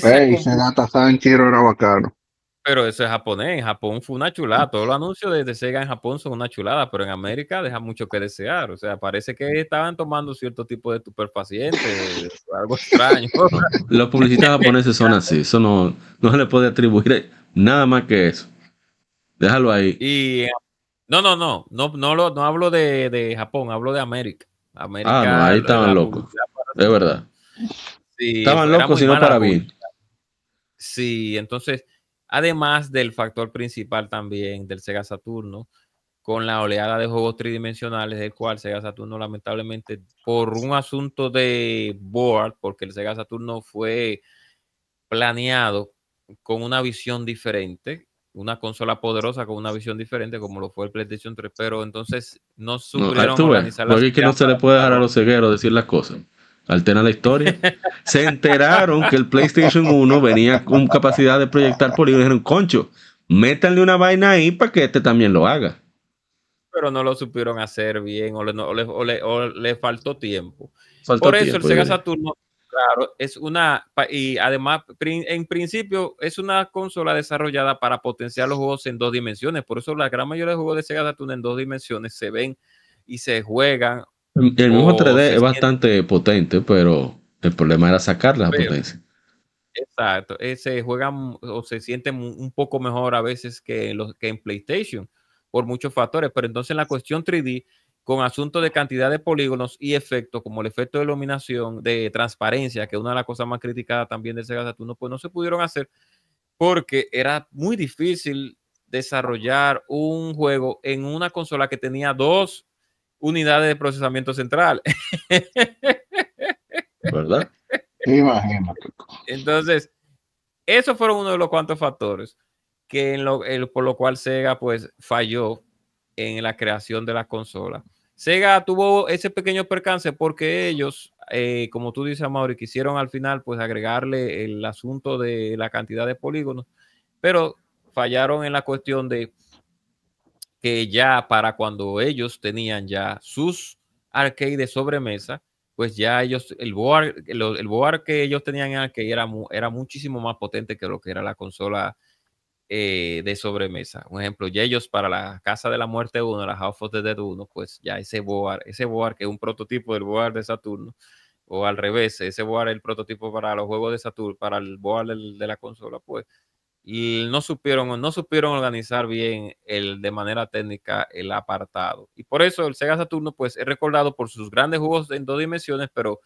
Sanchiro era bacano. Pero eso es japonés. En Japón fue una chulada. Todos los anuncios de, Sega en Japón son una chulada, pero en América deja mucho que desear. O sea, parece que estaban tomando cierto tipo de estupefacientes, algo extraño. Los publicistas japoneses son así. Eso no, no se le puede atribuir nada más que eso. Déjalo ahí. Y no, no, no. No, no, lo, no hablo de, de Japón, hablo de América. América ah, no, ahí estaban locos. Es verdad. estaban locos y no para bien. Sí, entonces Además del factor principal también del Sega Saturno, con la oleada de juegos tridimensionales, del cual Sega Saturno lamentablemente por un asunto de board, porque el Sega Saturno fue planeado con una visión diferente, una consola poderosa con una visión diferente, como lo fue el PlayStation 3, pero entonces no supieron organizar la que no se le puede dejar a los cegueros decir las cosas altera la historia. Se enteraron que el PlayStation 1 venía con capacidad de proyectar polígonos y dijeron, concho, métanle una vaina ahí para que este también lo haga. Pero no lo supieron hacer bien o le, faltó tiempo. Por eso el Sega Saturno, claro, es una, y además, en principio, es una consola desarrollada para potenciar los juegos en dos dimensiones. Por eso la gran mayoría de juegos de Sega Saturno en dos dimensiones se ven y se juegan el mismo 3D es bastante potente, pero el problema era sacar la potencia. Exacto, eh, se juegan o se siente un poco mejor a veces que, los, que en PlayStation por muchos factores, pero entonces en la cuestión 3D, con asuntos de cantidad de polígonos y efectos, como el efecto de iluminación, de transparencia, que es una de las cosas más criticadas también de Sega Saturn, pues no se pudieron hacer porque era muy difícil desarrollar un juego en una consola que tenía dos unidades de procesamiento central. ¿Verdad? Imagínate. Entonces, esos fueron uno de los cuantos factores que en lo, por lo cual Sega pues falló en la creación de la consola. Sega tuvo ese pequeño percance porque ellos, eh, como tú dices, Mauri, quisieron al final pues agregarle el asunto de la cantidad de polígonos, pero fallaron en la cuestión de que ya para cuando ellos tenían ya sus arcade de sobremesa, pues ya ellos, el board, el, board que ellos tenían en arcade era, era muchísimo más potente que lo que era la consola eh, de sobremesa. Un ejemplo, ellos para la Casa de la Muerte 1, la House of the Dead 1, pues ya ese board, ese board que es un prototipo del board de Saturno, o al revés, ese board es el prototipo para los juegos de Saturno, para el board de la consola, pues y no supieron, no supieron organizar bien el, de manera técnica el apartado. Y por eso el Sega Saturno pues es recordado por sus grandes juegos en dos dimensiones, pero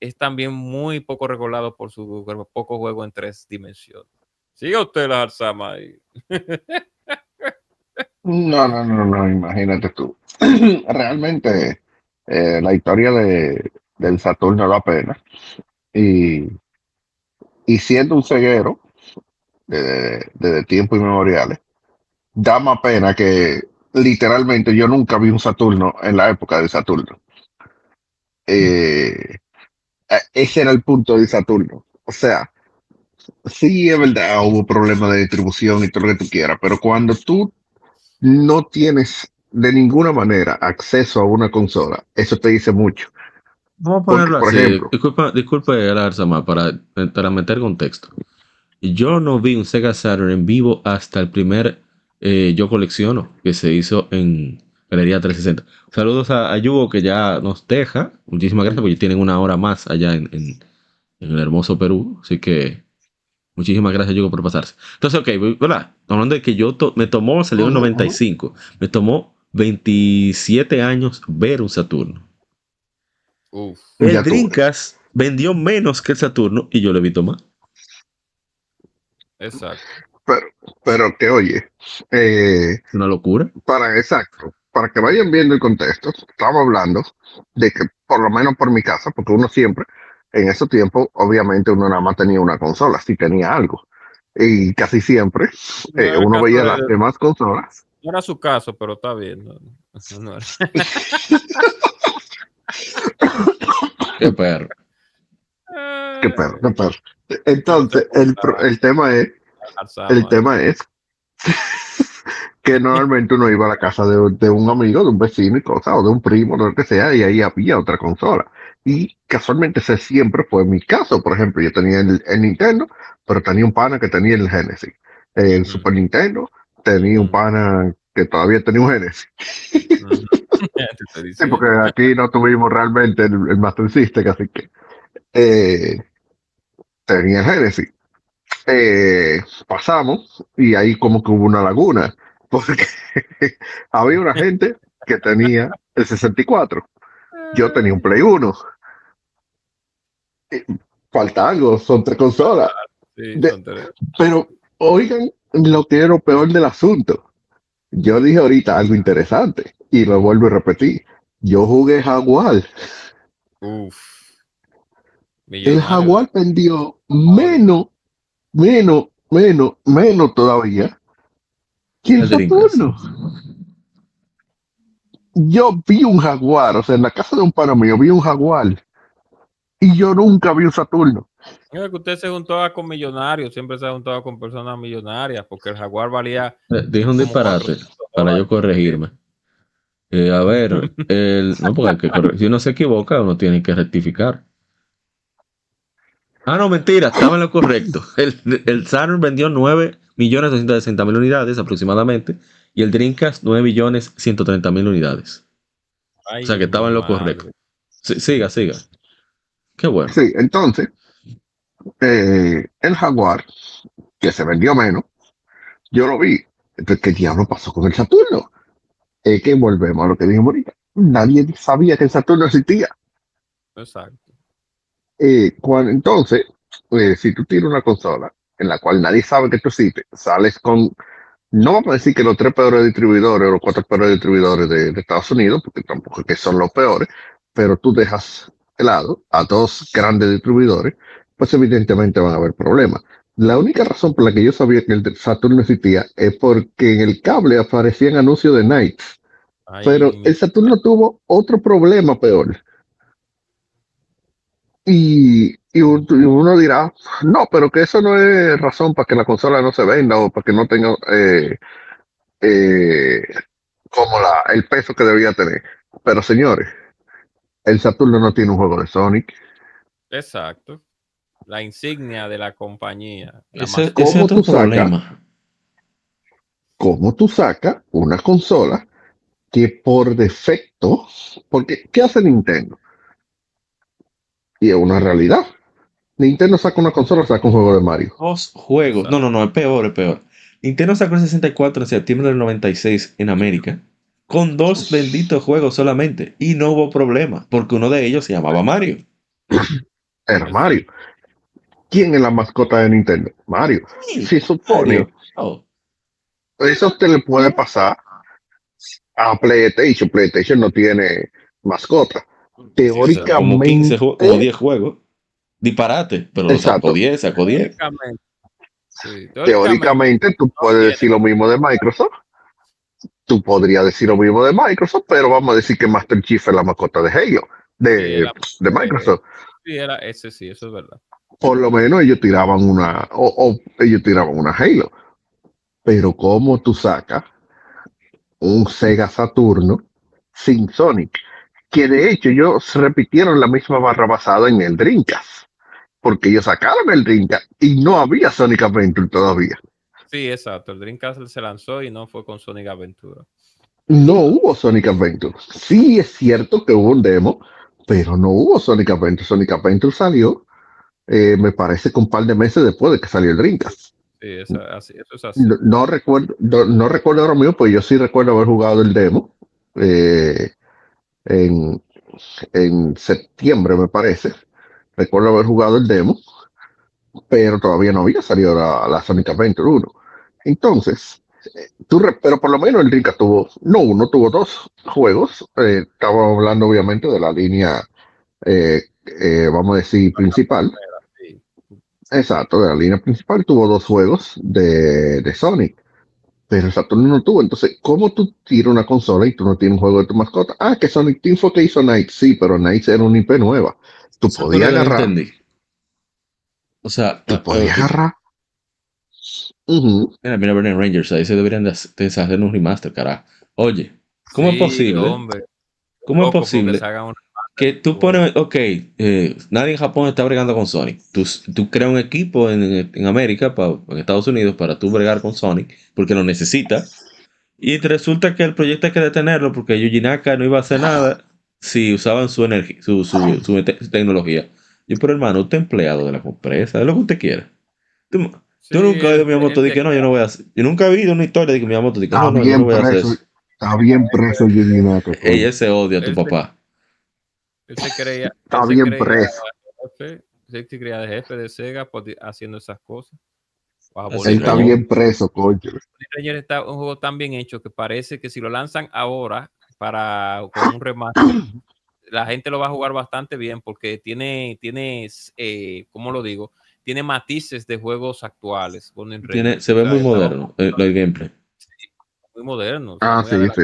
es también muy poco recordado por su poco juego en tres dimensiones. Siga usted la Alzama ahí. No, no, no, no, imagínate tú. Realmente eh, la historia de, del Saturno da pena. Y, y siendo un ceguero, desde tiempos inmemoriales. Da más pena que literalmente yo nunca vi un Saturno en la época de Saturno. Eh, eh, ese era el punto de Saturno. O sea, sí es verdad, hubo problemas de distribución y todo lo que tú quieras, pero cuando tú no tienes de ninguna manera acceso a una consola, eso te dice mucho. Vamos a ponerlo por Ejemplo, disculpa, disculpe, para, para meter contexto. Yo no vi un Sega Saturn en vivo hasta el primer eh, Yo Colecciono que se hizo en Galería 360. Saludos a, a Yugo que ya nos deja. Muchísimas gracias porque tienen una hora más allá en, el hermoso Perú. Así que muchísimas gracias Yugo por pasarse. Entonces, ok, ¿verdad? Hablando de que yo me tomó, salió en 95. Me tomó 27 años ver un Saturno. El Drinkas vendió menos que el Saturno y yo le vi tomar. Exacto. Pero, pero que oye, eh, una locura. Para exacto, para que vayan viendo el contexto, estamos hablando de que por lo menos por mi casa, porque uno siempre, en ese tiempo, obviamente uno nada más tenía una consola, si tenía algo. Y casi siempre eh, uno veía las demás consolas. No era su caso, pero está bien. qué perro. Qué perro, qué perro. Entonces, el, el tema es, el tema es que normalmente uno iba a la casa de, un amigo, de un vecino y cosas, o de un primo, de lo que sea, y ahí había otra consola. Y casualmente ese siempre fue mi caso. Por ejemplo, yo tenía el, Nintendo, pero tenía un pana que tenía el Genesis. El Super Nintendo tenía un pana que todavía tenía un Genesis. sí, porque aquí no tuvimos realmente el, Master System, así que eh, tenía el Genesis. Eh, pasamos y ahí como que hubo una laguna, porque había una gente que tenía el 64. Yo tenía un Play 1. Falta algo, son tres consolas. pero oigan lo que era lo peor del asunto. Yo dije ahorita algo interesante y lo vuelvo a repetir. Yo jugué Jaguar. El Jaguar vendió menos, menos, menos, menos todavía que el Saturno. Yo vi un Jaguar, o sea, en la casa de un pana mío vi un Jaguar y yo nunca vi un Saturno. Es que usted se juntaba con millonarios, siempre se juntado con personas millonarias, porque el Jaguar valía. Eh, dijo un disparate para yo corregirme. Eh, a ver, el, no, porque si uno se equivoca, uno tiene que rectificar. Ah, no, mentira, estaba en lo correcto. El, el Saturn vendió 9 millones mil unidades aproximadamente y el Dreamcast 9 millones 130 mil unidades. o sea que estaba en lo correcto. siga, siga. Qué bueno. Sí, entonces, eh, el Jaguar, que se vendió menos, yo lo vi. Entonces, ¿qué diablo pasó con el Saturno? Es que volvemos a lo que dijimos ahorita. Nadie sabía que el Saturno existía. Exacto. Eh, cuando, entonces, eh, si tú tienes una consola en la cual nadie sabe que tú existes, sales con, no vamos a decir que los tres peores distribuidores o los cuatro peores distribuidores de, de Estados Unidos, porque tampoco es que son los peores, pero tú dejas lado a dos grandes distribuidores, pues evidentemente van a haber problemas. La única razón por la que yo sabía que el Saturn no existía es porque en el cable aparecían anuncios de Nights. Pero el Saturno tuvo otro problema peor. Y, uno dirá, no, pero que eso no es razón para que la consola no se venda o para que no tenga eh, eh, como la, el peso que debía tener. Pero señores, el Saturno no tiene un juego de Sonic. Exacto. La insignia de la compañía. ese, es otro problema. ¿Cómo tú sacas una consola que por defecto, porque ¿qué hace Nintendo? Y es una realidad. Nintendo saca una consola, saca un juego de Mario. Dos juegos. No, no, no, es peor, es peor. Nintendo sacó el 64 en septiembre del 96 en América con dos benditos juegos solamente y no hubo problema porque uno de ellos se llamaba Mario. Era Mario. ¿Quién es la mascota de Nintendo? Mario. Si supone. Oh. Eso te le puede pasar a PlayStation. PlayStation no tiene mascota. Teóricamente. como, 10 juegos. Disparate, pero sacó 10, sacó 10. teóricamente, tú puedes decir lo mismo de Microsoft tú podrías decir lo mismo de Microsoft, pero vamos a decir que Master Chief es la mascota de Halo, de, de Microsoft. Sí, era ese sí, eso es verdad. Por lo menos ellos tiraban una, o, ellos tiraban una Halo. Pero ¿cómo tú sacas un Sega Saturno sin Sonic? Que de hecho ellos repitieron la misma barra basada en el Dreamcast. Porque ellos sacaron el Dreamcast y no había Sonic Adventure todavía. Sí, exacto. El Dreamcast se lanzó y no fue con Sonic Adventure. No hubo Sonic Adventure. Sí es cierto que hubo un demo, pero no hubo Sonic Adventure. Sonic Adventure salió, eh, me parece que un par de meses después de que salió el Dreamcast. Sí, eso, así, eso es así. No, recuerdo, no, recuerdo ahora mismo, pues yo sí recuerdo haber jugado el demo eh, en, en septiembre, me parece. Recuerdo haber jugado el demo, pero todavía no había salido la, la Sonic Adventure 1. Entonces, tú, pero por lo menos el Dreamcast tuvo, no uno, tuvo dos juegos. Eh, estaba hablando obviamente de la línea, eh, eh, vamos a decir, principal. Exacto, de la línea principal tuvo dos juegos de, de Sonic. Pero Saturn no tuvo. Entonces, ¿cómo tú tiras una consola y tú no tienes un juego de tu mascota? Ah, que Sonic Team fue que hizo Night. Sí, pero Night era una IP nueva. Tú podías agarrar. O sea, tú podías agarrar Mira, mira, Burning Rangers, ahí se deberían de hacer un remaster, carajo. Oye, ¿cómo es posible? ¿Cómo es posible que tú pones, ok, eh, nadie en Japón está bregando con Sony. Tú, tú creas un equipo en, en América, en Estados Unidos, para tú bregar con Sony, porque lo necesita. Y resulta que el proyecto hay que detenerlo porque Yuji Naka no iba a hacer nada si usaban su energía, su, su, su, tecnología. Y por hermano, usted es empleado de la empresa, es lo que usted quiera. Tú, nunca has oído mi moto que no, yo no voy a hacer. Yo nunca he oído una historia de que mi moto que no, no, yo no voy a hacer eso. Está bien preso Naka. Ella se odia a tu papá. Él se creía. Está bien preso. Él se creía de jefe de Sega haciendo esas cosas. Él está bien preso, coño. Ranger está un juego tan bien hecho que parece que si lo lanzan ahora para con un remaster, la gente lo va a jugar bastante bien porque tiene, tiene eh, ¿cómo lo digo? Tiene matices de juegos actuales. Tiene, se ve muy moderno el, gameplay. muy moderno. Ah, sí, sí.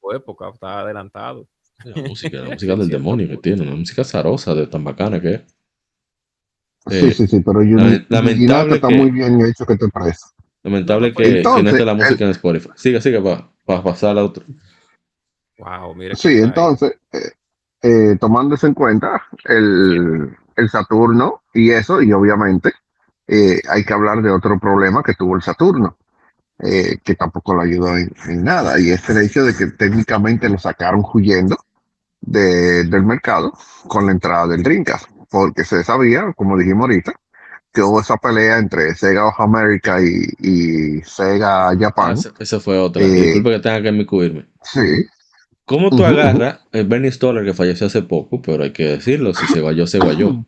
Su época, está adelantado. La música, la música del demonio que tiene, una música zarosa de tan bacana que es. Sí, eh, sí, sí, pero yo lamentable está muy bien hecho que te parece. Lamentable que, no esté la música en Spotify. Sigue, sigue para pasar a otro. Wow, mira. Sí, entonces, eh, eh, tomando eso en cuenta, el, el, Saturno y eso, y obviamente hay que hablar de otro problema que tuvo el Saturno. que tampoco lo ayudó en, nada, y es el hecho de que técnicamente lo sacaron huyendo de, del mercado con la entrada del Dreamcast porque se sabía, como dijimos ahorita, que hubo esa pelea entre Sega of America y, Sega Japan. Ah, esa fue otra. Eh, Disculpe que tenga que incluirme. Sí. ¿Cómo tú agarras el Bernie Stoller que falleció hace poco, pero hay que decirlo, si se guayó, se guayó.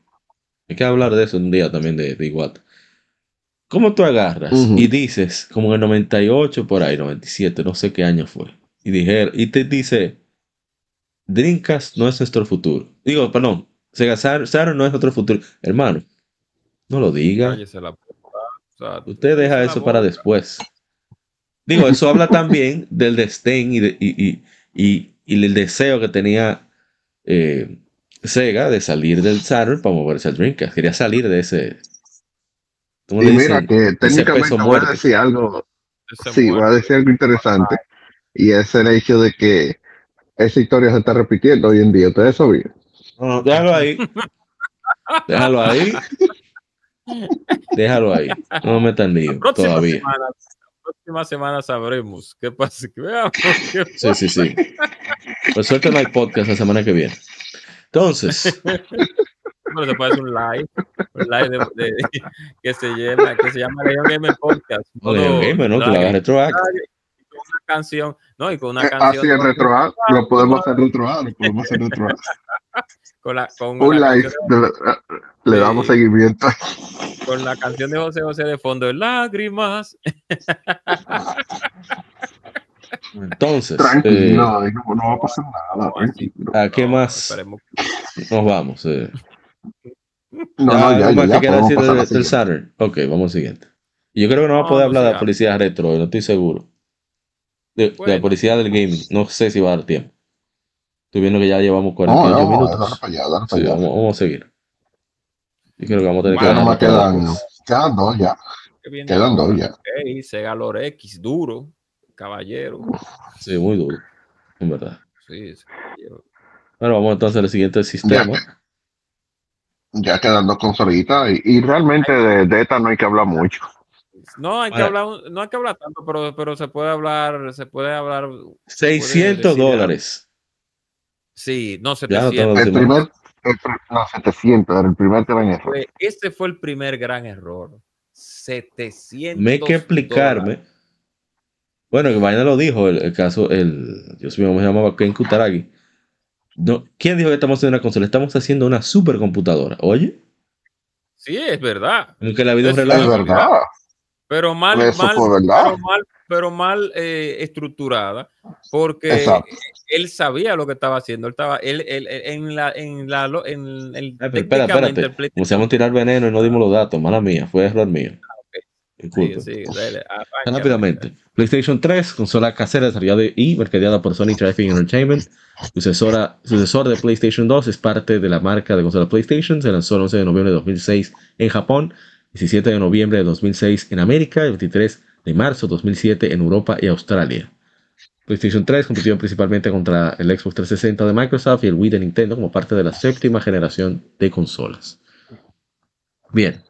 Hay que hablar de eso un día también de, de ¿Cómo tú agarras y dices, como en el 98 por ahí, 97, no sé qué año fue, y, dije, y te dice, Dreamcast no es nuestro futuro. Digo, perdón, Sega Saturn no es otro futuro. Hermano, no lo diga. Usted deja eso para después. Digo, eso habla también del destén y, y, y, y, el deseo que tenía eh, Sega de salir del Saturn para moverse al Dreamcast. Quería salir de ese. Y mira, que técnicamente voy a decir algo. Sí, voy a decir algo interesante. Y es el hecho de que esa historia se está repitiendo hoy en día. ¿Ustedes sabían? No, déjalo ahí. Déjalo ahí. Déjalo ahí. No me metan lío todavía. Semana, próxima semana sabremos qué pasa. Que veamos sí, sí, sí. Por suerte no hay podcast la semana que viene. Entonces. Bueno, se puede hacer un live, un live de, que se llama, que se llama Leon Gamer Podcast. Leon Gamer, ¿no? Que haga retroact. Canción, no, y con una canción. Así es retroact, lo podemos hacer retroact, lo podemos hacer retroact con la, con un live, le, damos seguimiento. Con la canción de José José de fondo, de lágrimas. Entonces, tranquilo, eh, no, va a pasar nada. ¿A qué más nos vamos? Eh. No, no, ya, ya, ya, decir del, Saturn? Ok, vamos al siguiente. Yo creo que no va a poder hablar de la policía retro, no estoy seguro. De, de, la policía del gaming, no sé si va a dar tiempo. Estoy viendo que ya llevamos 48 no, no, minutos. Para allá, sí, allá. Vamos, vamos, a seguir. Yo creo que vamos a tener bueno, que me quedan, quedan dos ya. Quedan dos ya. Okay, Sega Lore X, duro, caballero. Sí, muy duro, en verdad. Sí, sí. Bueno, vamos entonces al siguiente sistema. Ya, ya quedan dos consolitas y, y realmente de, de, esta no hay que hablar mucho. No hay que hablar, no hay que hablar tanto, pero, pero se puede hablar, se puede hablar. 600 dólares. Sí, no, 700. No el primer, el, no, 700, era el primer gran error. Este fue el primer gran error. 700. Me hay que explicarme. Bueno, que mañana lo dijo el, caso, el, Dios mío, me llamaba Ken Kutaragi. No, ¿Quién dijo que estamos haciendo una consola? Estamos haciendo una supercomputadora. Oye. Sí, es verdad. Aunque la vida es, es verdad. Pero mal, mal, pero mal, pero mal eh, estructurada, porque Exacto él sabía lo que estaba haciendo. Él estaba, él, él, en la, en la, en el. Ay, espera, espérate. Tirar veneno y no dimos los datos. Mala mía, fue error mío. Sí, sí, dale, Rápidamente. PlayStation 3, consola casera desarrollada y mercadeada por Sony Traffic Entertainment. Sucesora, sucesor de PlayStation 2, es parte de la marca de consola PlayStation. Se lanzó el 11 de noviembre de 2006 en Japón. 17 de noviembre de 2006 en América y 23 de marzo de 2007 en Europa y Australia. PlayStation 3 compitió principalmente contra el Xbox 360 de Microsoft y el Wii de Nintendo como parte de la séptima generación de consolas. Bien.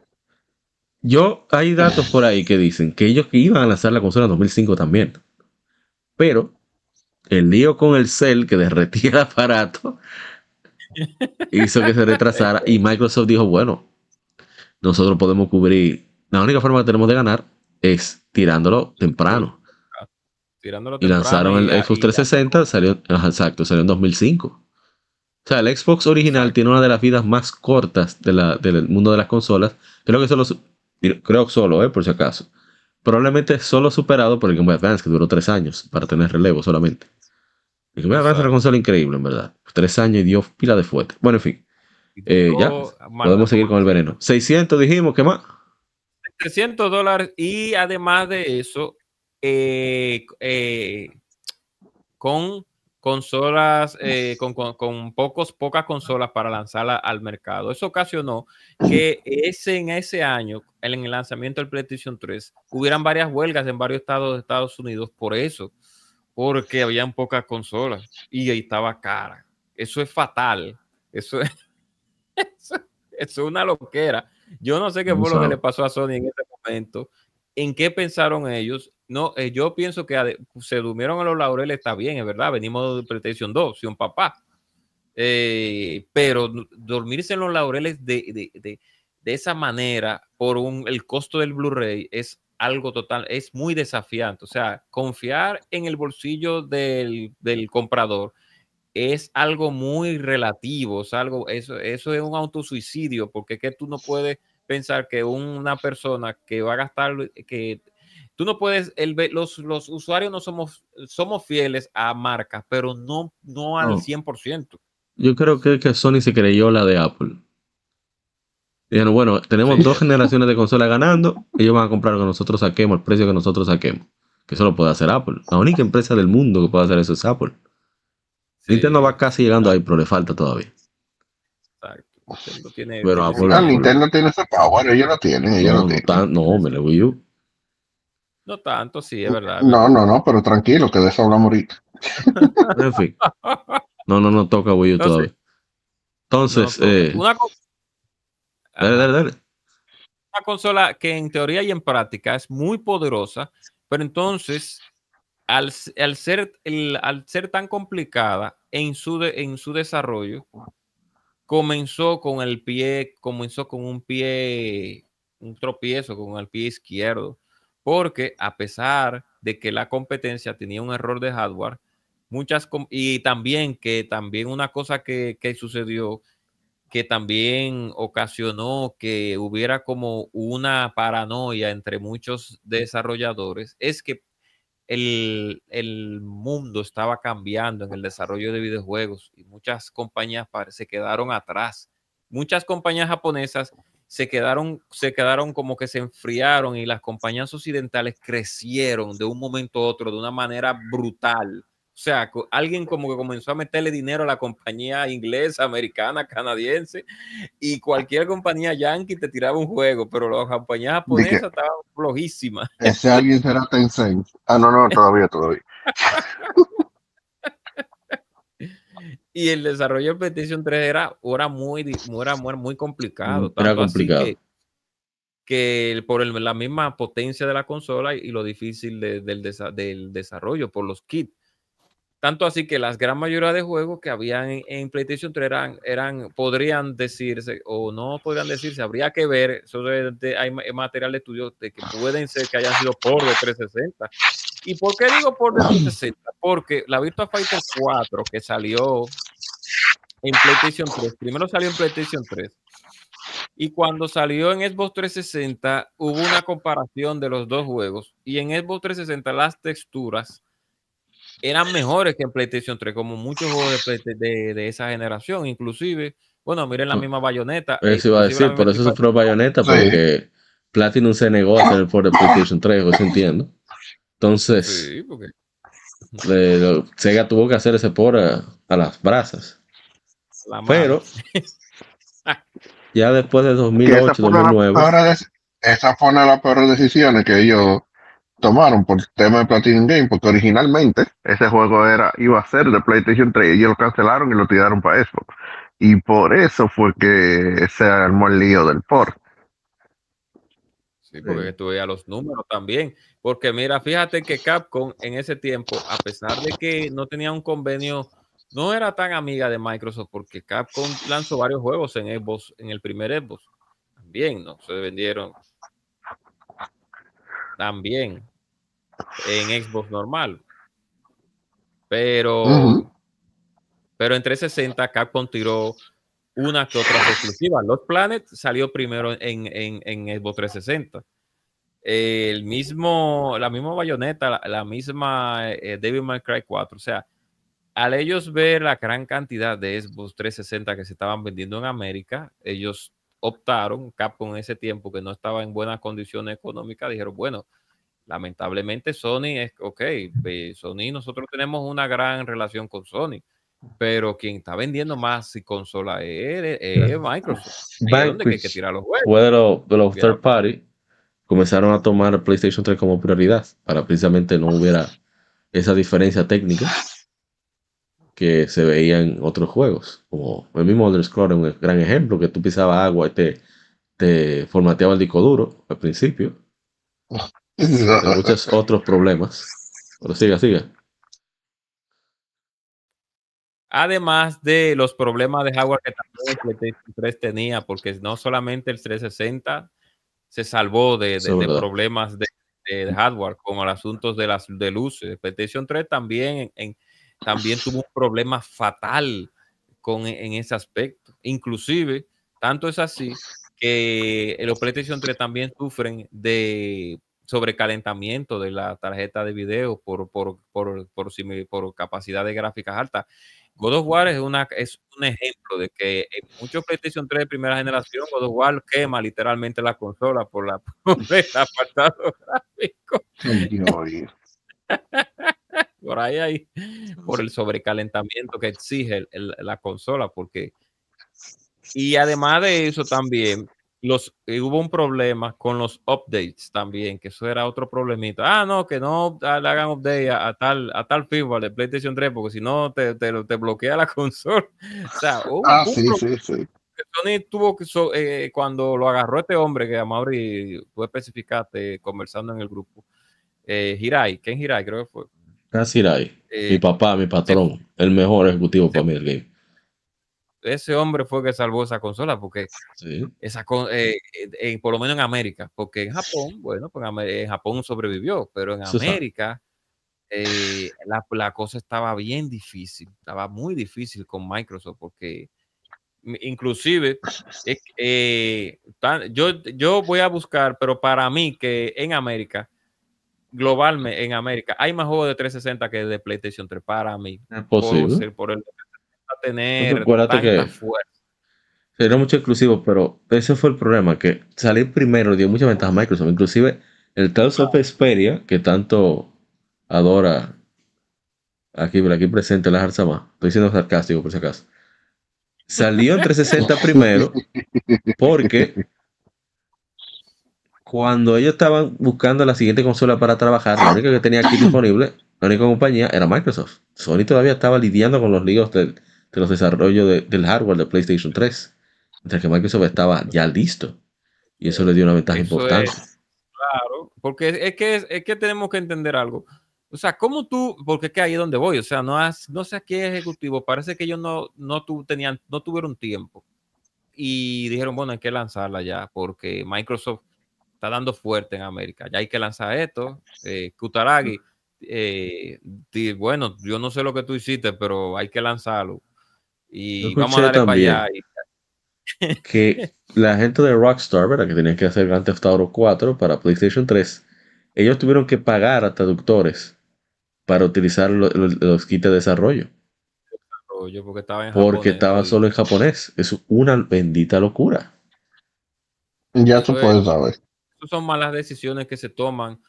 Yo, hay datos por ahí que dicen que ellos iban a lanzar la consola en 2005 también. Pero el lío con el Cell que derretía el aparato hizo que se retrasara y Microsoft dijo, bueno, nosotros podemos cubrir, la única forma que tenemos de ganar es tirándolo temprano. y lanzaron el Xbox 360, salió, exacto, salió en 2005. O sea, el Xbox original tiene una de las vidas más cortas del mundo de las consolas. Creo que solo, creo solo, eh, por si acaso. Probablemente solo superado por el Game Boy Advance, que duró tres años para tener relevo solamente. El Game Boy Advance es una consola increíble, en verdad. Tres años y dio pila de fuerte. Bueno, en fin. Eh, ya, podemos seguir con el veneno. 600 dijimos, ¿qué más? 300 dólares y además de eso, eh, eh, con consolas, con, con, pocos, pocas consolas para lanzarla al mercado. Eso ocasionó que ese, en ese año, en el lanzamiento del PlayStation 3, hubieran varias huelgas en varios estados de Estados Unidos por eso, porque habían pocas consolas y ahí estaba cara. Eso es fatal. Eso es eso, es una loquera. Yo no sé qué fue lo que le pasó a Sony en ese momento. ¿En qué pensaron ellos? No, eh, yo pienso que se durmieron a los laureles, está bien, es verdad. Venimos de PlayStation 2, si un papá. Eh, pero dormirse en los laureles de, de, de, esa manera por un, el costo del Blu-ray es algo total, es muy desafiante. O sea, confiar en el bolsillo del, del comprador es algo muy relativo, es algo, eso, eso es un autosuicidio, porque es que tú no puedes pensar que una persona que va a gastar, que tú no puedes, el, los, los usuarios no somos, somos fieles a marcas, pero no, no al 100%. Yo creo que, que Sony se creyó la de Apple. Dijeron, bueno, tenemos dos generaciones de consolas ganando, ellos van a comprar lo que nosotros saquemos, el precio que nosotros saquemos. Que eso lo puede hacer Apple. La única empresa del mundo que puede hacer eso es Apple. Nintendo va casi llegando ahí, pero le falta todavía. Exacto. Nintendo tiene, pero Apple, ah, Nintendo tiene ese power, lo ella no, lo tiene. No, no, me lo Wii U. No tanto, sí, es verdad. No, no, no, pero tranquilo, que de eso hablamos ahorita. en fin. No, no, no toca Wii U todavía. Entonces, eh, una dale, dale, dale. Una consola que en teoría y en práctica es muy poderosa, pero entonces al, ser, al ser tan complicada en su, en su desarrollo, comenzó con el pie, comenzó con un pie, un tropiezo con el pie izquierdo, porque a pesar de que la competencia tenía un error de hardware, muchas, y también que también una cosa que, que sucedió, que también ocasionó que hubiera como una paranoia entre muchos desarrolladores, es que el, mundo estaba cambiando en el desarrollo de videojuegos y muchas compañías se quedaron atrás. Muchas compañías japonesas se quedaron, se quedaron como que se enfriaron y las compañías occidentales crecieron de un momento a otro de una manera brutal. O sea, alguien como que comenzó a meterle dinero a la compañía inglesa, americana, canadiense, y cualquier compañía yankee te tiraba un juego, pero las compañías japonesas estaban flojísimas. Ese alguien será Tencent. Ah, no, no, todavía, todavía. y el desarrollo de PlayStation 3 era, era, muy, era muy, complicado. Era complicado. que, por la misma potencia de la consola y, lo difícil del, del desarrollo, por los kits tanto así que las gran mayoría de juegos que habían en, PlayStation 3 eran, eran, podrían decirse o no podrían decirse, habría que ver, eso hay material de estudio de que pueden ser que hayan sido por de 360. ¿Y por qué digo por de 360? Porque la Virtua Fighter 4 que salió en PlayStation 3, primero salió en PlayStation 3 y cuando salió en Xbox 360 hubo una comparación de los dos juegos y en Xbox 360 las texturas eran mejores que en PlayStation 3, como muchos juegos de, de, esa generación, inclusive, bueno, miren la misma bayoneta. Eso iba a decir, por eso sufrió bayoneta, porque Platinum se negó a hacer el port de PlayStation 3, eso entiendo. Entonces, sí, porque... Sega tuvo que hacer ese por a, las brasas. Pero, ya después de 2008, 2009. esa fue una de las peores decisiones que ellos tomaron por el tema de Platinum Game, porque originalmente ese juego era iba a ser de PlayStation 3 y ellos lo cancelaron y lo tiraron para Xbox. Y por eso fue que se armó el lío del port. Sí, porque tú veías los números también. Porque mira, fíjate que Capcom en ese tiempo, a pesar de que no tenía un convenio, no era tan amiga de Microsoft, porque Capcom lanzó varios juegos en Xbox, en el primer Xbox. También, ¿no? Se vendieron también en Xbox normal. Pero, pero en 360 Capcom tiró una que otra exclusiva. Los Planet salió primero en, en, en Xbox 360 el mismo, la misma bayoneta, la, misma eh, Devil May Cry 4. O sea, al ellos ver la gran cantidad de Xbox 360 que se estaban vendiendo en América, ellos optaron, Capcom en ese tiempo que no estaba en buenas condiciones económicas, dijeron, bueno, lamentablemente Sony es, ok, Sony, nosotros tenemos una gran relación con Sony, pero quien está vendiendo más consola es, Microsoft. ¿Dónde hay que tirar los juegos? Fue de los, third party comenzaron a tomar PlayStation 3 como prioridad para precisamente no hubiera esa diferencia técnica que se veía en otros juegos, como el mismo Elder Scrolls, un gran ejemplo, que tú pisabas agua y te, te formateaba el disco duro al principio. muchos otros problemas. Pero siga, siga. Además de los problemas de hardware que también el PlayStation 3 tenía, porque no solamente el 360 se salvó de, problemas de, hardware, como los asuntos de las de luces. PlayStation 3 también, en, también tuvo un problema fatal con, en ese aspecto. Inclusive, tanto es así que los PlayStation 3 también sufren de sobrecalentamiento de la tarjeta de video por, por, por, por, por capacidad de gráficas altas. God of War es, una, es un ejemplo de que en muchos PlayStation 3 de primera generación, God of War quema literalmente la consola por la por el apartado gráfico. por ahí, ahí, por el sobrecalentamiento que exige la consola, porque y además de eso también los, eh, hubo un problema con los updates también, que eso era otro problemita. Ah, no, que no le hagan update a, tal a tal firmware de PlayStation 3, porque si no te, te, bloquea la consola. O sea, ah, sí, sí, sí. Sony tuvo que, eh, cuando lo agarró este hombre, que a Mauri, tú especificaste conversando en el grupo, eh, Hirai, ¿quién Hirai? Creo que fue. Casi Hirai, mi papá, mi patrón, el mejor ejecutivo para mí del game ese hombre fue que salvó esa consola, porque esa eh, eh, por lo menos en América, porque en Japón, bueno, pues en Japón sobrevivió, pero en América eh, la, cosa estaba bien difícil, estaba muy difícil con Microsoft, porque inclusive yo, yo voy a buscar, pero para mí que en América, globalmente en América, hay más juegos de 360 que de PlayStation 3 para mí. Es posible. por el tener que Sería mucho exclusivo, pero ese fue el problema, que salir primero dio mucha ventaja a Microsoft. Inclusive el Tales of Xperia, que tanto adora aquí, aquí presente la Harzama, estoy siendo sarcástico por si acaso, salió en 360 primero porque cuando ellos estaban buscando la siguiente consola para trabajar, la única que tenía aquí disponible, la única compañía era Microsoft. Sony todavía estaba lidiando con los líos del de los desarrollos del hardware de PlayStation 3, mientras que Microsoft estaba ya listo. Y eso le dio una ventaja importante. claro, porque es que, es, que tenemos que entender algo. O sea, ¿cómo tú? Porque es que ahí es donde voy. O sea, no, has, no sé a qué ejecutivo. Parece que ellos no, no, tenían, no tuvieron tiempo. Y dijeron, bueno, hay que lanzarla ya, porque Microsoft está dando fuerte en América. Ya hay que lanzar esto. Eh, Kutaragi, eh, bueno, yo no sé lo que tú hiciste, pero hay que lanzarlo. Y vamos a darle para allá. Que la gente de Rockstar, ¿verdad? Que tenían que hacer Grand Theft Auto 4 para PlayStation 3, ellos tuvieron que pagar a traductores para utilizar los kits de desarrollo. porque estaba, en porque estaba solo en japonés. Es una bendita locura. Ya tú puedes saber. son malas decisiones que se toman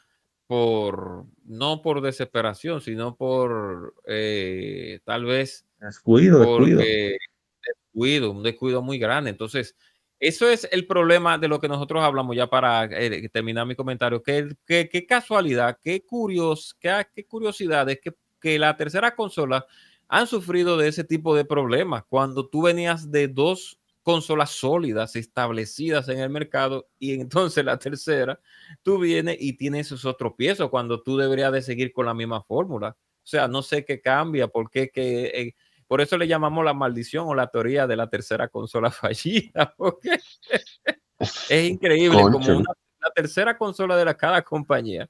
por no por desesperación, sino por eh, tal vez Descuido, descuido. un descuido muy grande. Entonces, eso es el problema de lo que nosotros hablamos ya para eh, terminar mi comentario. Qué, qué, casualidad, qué, curios, qué, qué curiosidad es que, que la tercera consola han sufrido de ese tipo de problemas cuando tú venías de dos consolas sólidas establecidas en el mercado y entonces la tercera, tú vienes y tienes esos otros piezos cuando tú deberías de seguir con la misma fórmula. O sea, no sé qué cambia, porque que, por eso le llamamos la maldición o la teoría de la tercera consola fallida, porque es increíble como la tercera consola de la, cada compañía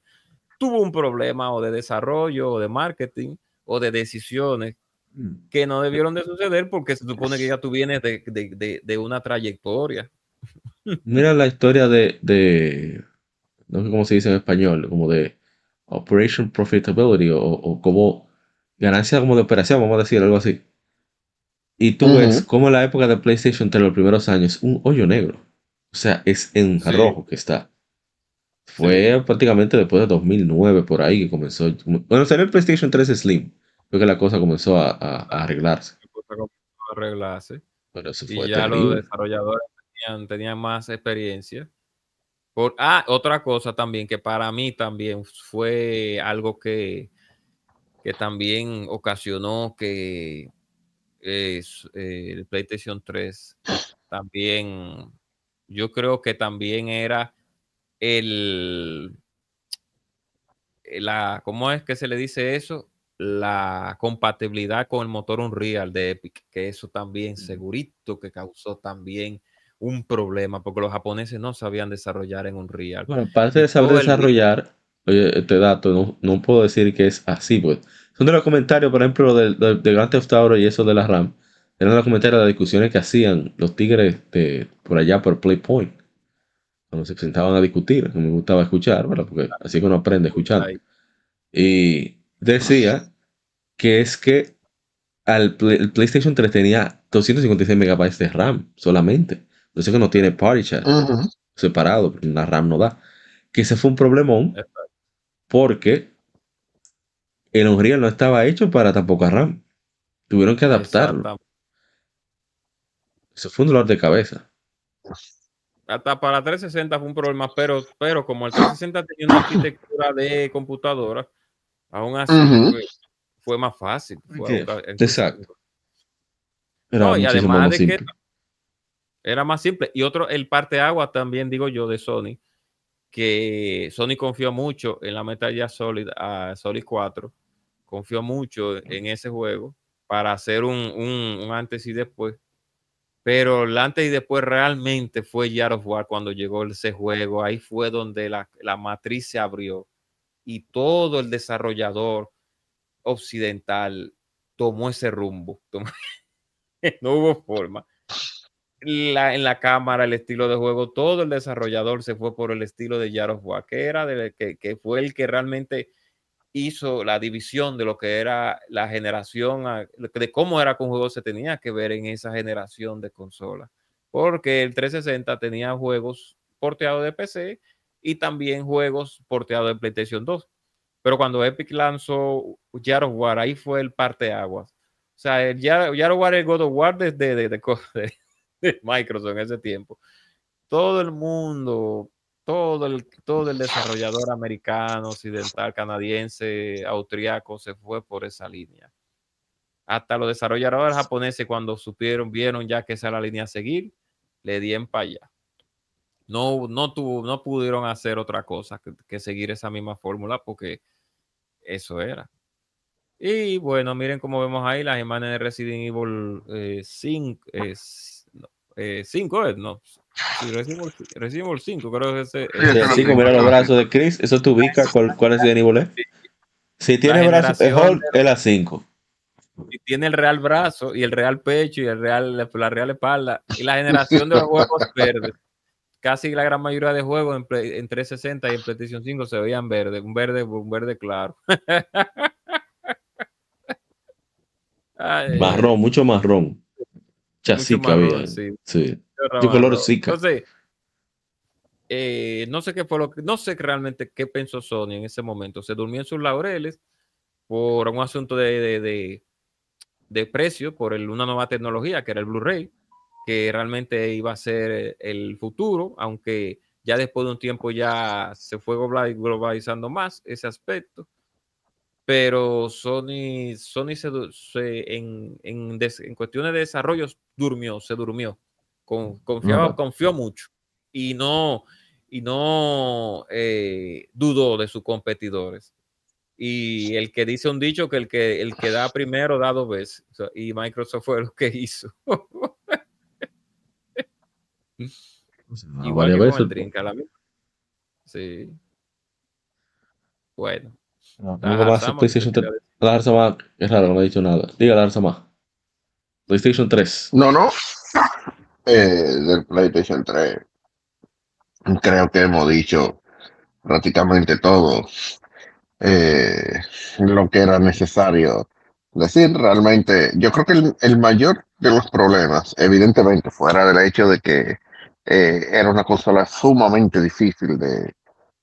tuvo un problema o de desarrollo o de marketing o de decisiones Mm. que no debieron de suceder porque se supone que ya tú vienes de, de, de, una trayectoria. Mira la historia de, de, no sé cómo se dice en español, como de Operation Profitability o, o como ganancia como de operación, vamos a decir algo así. Y tú ves como la época de PlayStation 3, los primeros años, un hoyo negro. O sea, es en rojo que está. Fue prácticamente después de 2009 por ahí que comenzó. Bueno, salió el PlayStation 3 Slim que la cosa comenzó a, arreglarse. a arreglarse. y ya los desarrolladores tenían, más experiencia. Por, ah, otra cosa también que para mí también fue algo que, que también ocasionó que eh, el PlayStation 3 también, yo creo que también era el, la, ¿cómo es que se le dice eso? la compatibilidad con el motor Unreal de Epic, que eso también segurito que causó también un problema, porque los japoneses no sabían desarrollar en Unreal. Bueno, aparte de saber desarrollar, oye, este dato no, puedo decir que es así, pues. Son de los comentarios, por ejemplo, de, de, Grand Theft Auto y eso de la RAM. Eran los comentarios de las discusiones que hacían los tigres de, por allá por Playpoint. Cuando se presentaban a discutir, me gustaba escuchar, porque así que uno aprende a escuchar. Y decía que es que al el PlayStation 3 tenía 256 megabytes de RAM solamente. No sé que no tiene party chat separado, porque la RAM no da. Que ese fue un problemón porque el Unreal no estaba hecho para tampoco RAM. Tuvieron que adaptarlo. Eso fue un dolor de cabeza. Hasta para 360 fue un problema, pero, pero como el 360 tenía una arquitectura de computadora, aún así fue más fácil. Exacto. Era y además de que era más simple. Y otro, el parte agua también, digo yo, de Sony, que Sony confió mucho en la Metal Gear Solid, a Solid 4, confió mucho en ese juego para hacer un, antes y después. Pero el antes y después realmente fue Gear of War cuando llegó ese juego. Ahí fue donde la, la matriz se abrió y todo el desarrollador occidental tomó ese rumbo. no hubo forma. La, en la cámara, el estilo de juego, todo el desarrollador se fue por el estilo de War, que era de, que, que, fue el que realmente hizo la división de lo que era la generación, de cómo era que un juego se tenía que ver en esa generación de consolas. Porque el 360 tenía juegos porteados de PC y también juegos porteados de PlayStation 2. Pero cuando Epic lanzó Yard of War, ahí fue el parte aguas. O sea, el Yard, of War, el God of War de, de, de, Microsoft en ese tiempo. Todo el mundo, todo el, todo el desarrollador americano, occidental, canadiense, austriaco se fue por esa línea. Hasta los desarrolladores japoneses, cuando supieron, vieron ya que esa era la línea a seguir, le dieron para allá. No, no, tuvo, no pudieron hacer otra cosa que, seguir esa misma fórmula porque eso era. Y bueno, miren cómo vemos ahí las imágenes de Resident Evil 5. Eh, 5 es, no. Resident, Evil, 5, creo que ese. es 5, mira los brazos de Chris. Eso te ubica cuál, cuál Resident Evil es. Si tiene brazos mejor, es la 5. Si tiene el real brazo y el real pecho y el real, la real espalda y la generación de los juegos verdes casi la gran mayoría de juegos en, en 360 y en PlayStation 5 se veían verde, un verde, un verde claro. marrón, mucho marrón. Chasica había. Sí. sí. De color zika. Entonces, eh, no sé qué fue lo que, no sé realmente qué pensó Sony en ese momento. Se durmió en sus laureles por un asunto de, de, de, precio, por el, una nueva tecnología que era el Blu-ray que realmente iba a ser el futuro, aunque ya después de un tiempo ya se fue globalizando más ese aspecto. Pero Sony, Sony se, en, en, en, cuestiones de desarrollo durmió, se durmió. Con, confiaba, confió mucho y no, y no eh, dudó de sus competidores. Y el que dice un dicho que el que, el que da primero da dos veces. y Microsoft fue lo que hizo. Igual que con el drink la Sí. Bueno. No, más PlayStation 3. La más, es raro, no ha dicho nada. Diga la más. PlayStation 3. No, no. Eh, del PlayStation 3. Creo que hemos dicho prácticamente todo eh, lo que era necesario decir. Realmente, yo creo que el, el, mayor de los problemas, evidentemente, fuera del hecho de que eh, era una consola sumamente difícil de,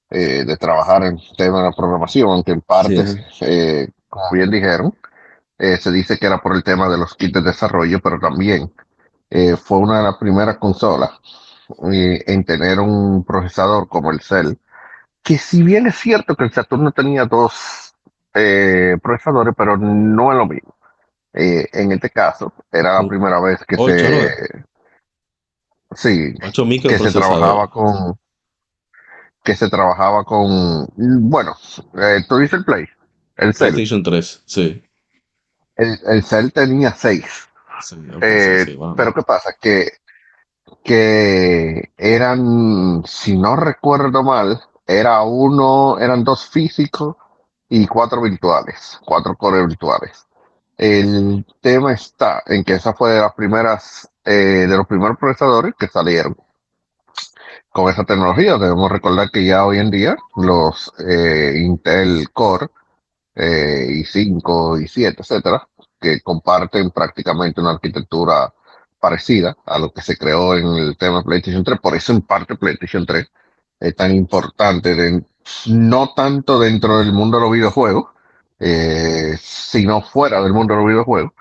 eh, de trabajar en tema de la programación, aunque en parte, eh, como bien dijeron, se dice que era por el tema de los kits de desarrollo, pero también fue una de las primeras consolas en tener un procesador como el Cell, que si bien es cierto que el Saturno tenía dos procesadores, pero no es lo mismo. en este caso, era la primera vez que se... Sí, que se trabajaba con que se trabajaba con bueno, eh, tú dices el Play, el Cell. PlayStation 3, sí. El, el Cell tenía 6. Eh, pero qué pasa que que eran, si no recuerdo mal, era uno, eran dos físicos y cuatro virtuales, cuatro cores virtuales. El tema está en que esa fue de las primeras eh, de los primeros procesadores que salieron con esa tecnología. Debemos recordar que ya hoy en día los eh, Intel Core eh, i5, i7, etcétera, que comparten prácticamente una arquitectura parecida a lo que se creó en el tema PlayStation 3. Por eso en parte PlayStation 3 es tan importante, no tanto dentro del mundo de los videojuegos, sino fuera del mundo de los videojuegos,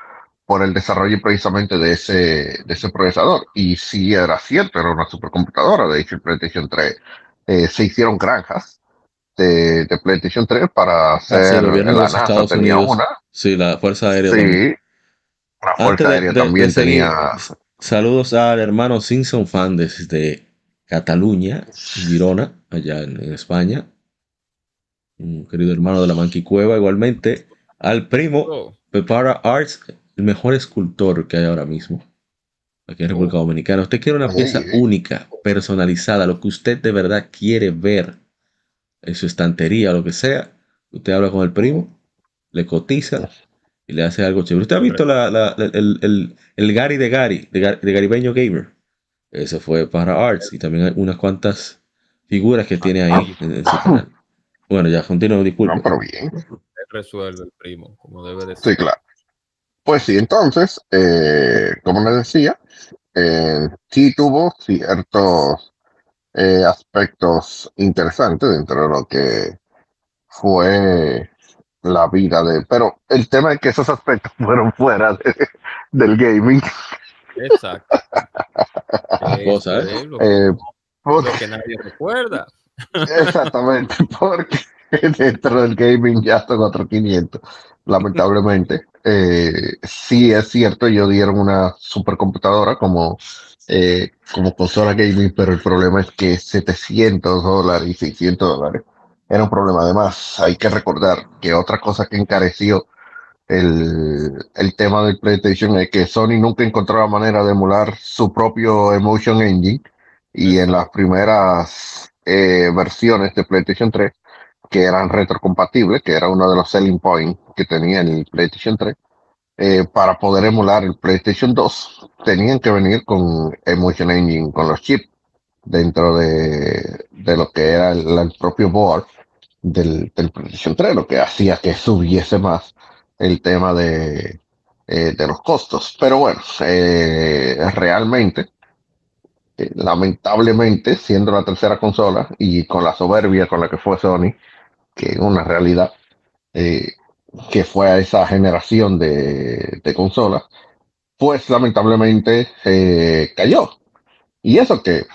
por el desarrollo precisamente de ese, de procesador. Y si era cierto, era una supercomputadora. De hecho, el PlayStation 3 eh, se hicieron granjas de, de, PlayStation 3 para hacer. el gobierno de los Estados Unidos. Sí, la Fuerza Aérea. Sí, la Fuerza Aérea también tenía. Saludos al hermano Simpson fan desde Cataluña, Girona, allá en, España. Un querido hermano de la Manquicueva, igualmente. Al primo oh. Pepara Arts, el mejor escultor que hay ahora mismo aquí en República Dominicana. Usted quiere una pieza única, personalizada, lo que usted de verdad quiere ver en su estantería, lo que sea. Usted habla con el primo, le cotiza y le hace algo chévere. ¿Usted ha visto el, Gary de Gary, de, Garibeño Gamer? Ese fue para Arts y también hay unas cuantas figuras que tiene ahí en, su canal. Bueno, ya continúo, disculpe. No, pero bien. Resuelve el primo, como debe de ser. Sí, claro. Pues sí, entonces, eh, como les decía, eh, sí tuvo ciertos eh, aspectos interesantes dentro de lo que fue la vida de... Pero el tema es que esos aspectos fueron fuera del gaming. Exacto. Cosa, lo, que nadie recuerda. Exactamente, porque dentro del gaming ya son otros 500, lamentablemente. Eh, sí es cierto, ellos dieron una supercomputadora como, eh, como consola gaming, pero el problema es que 700 dólares y 600 dólares era un problema. Además, hay que recordar que otra cosa que encareció el, el tema del PlayStation es que Sony nunca encontró la manera de emular su propio Emotion Engine y en las primeras eh, versiones de PlayStation 3 que eran retrocompatibles, que era uno de los selling points que tenía el PlayStation 3, eh, para poder emular el PlayStation 2, tenían que venir con Emotion Engine, con los chips dentro de, de lo que era el, propio board del, PlayStation 3, lo que hacía que subiese más el tema de, eh, de los costos. Pero bueno, eh, realmente lamentablemente, siendo la tercera consola y con la soberbia con la que fue Sony, que es una realidad, eh, que fue a esa generación de, de consolas, pues lamentablemente eh, cayó. Y eso que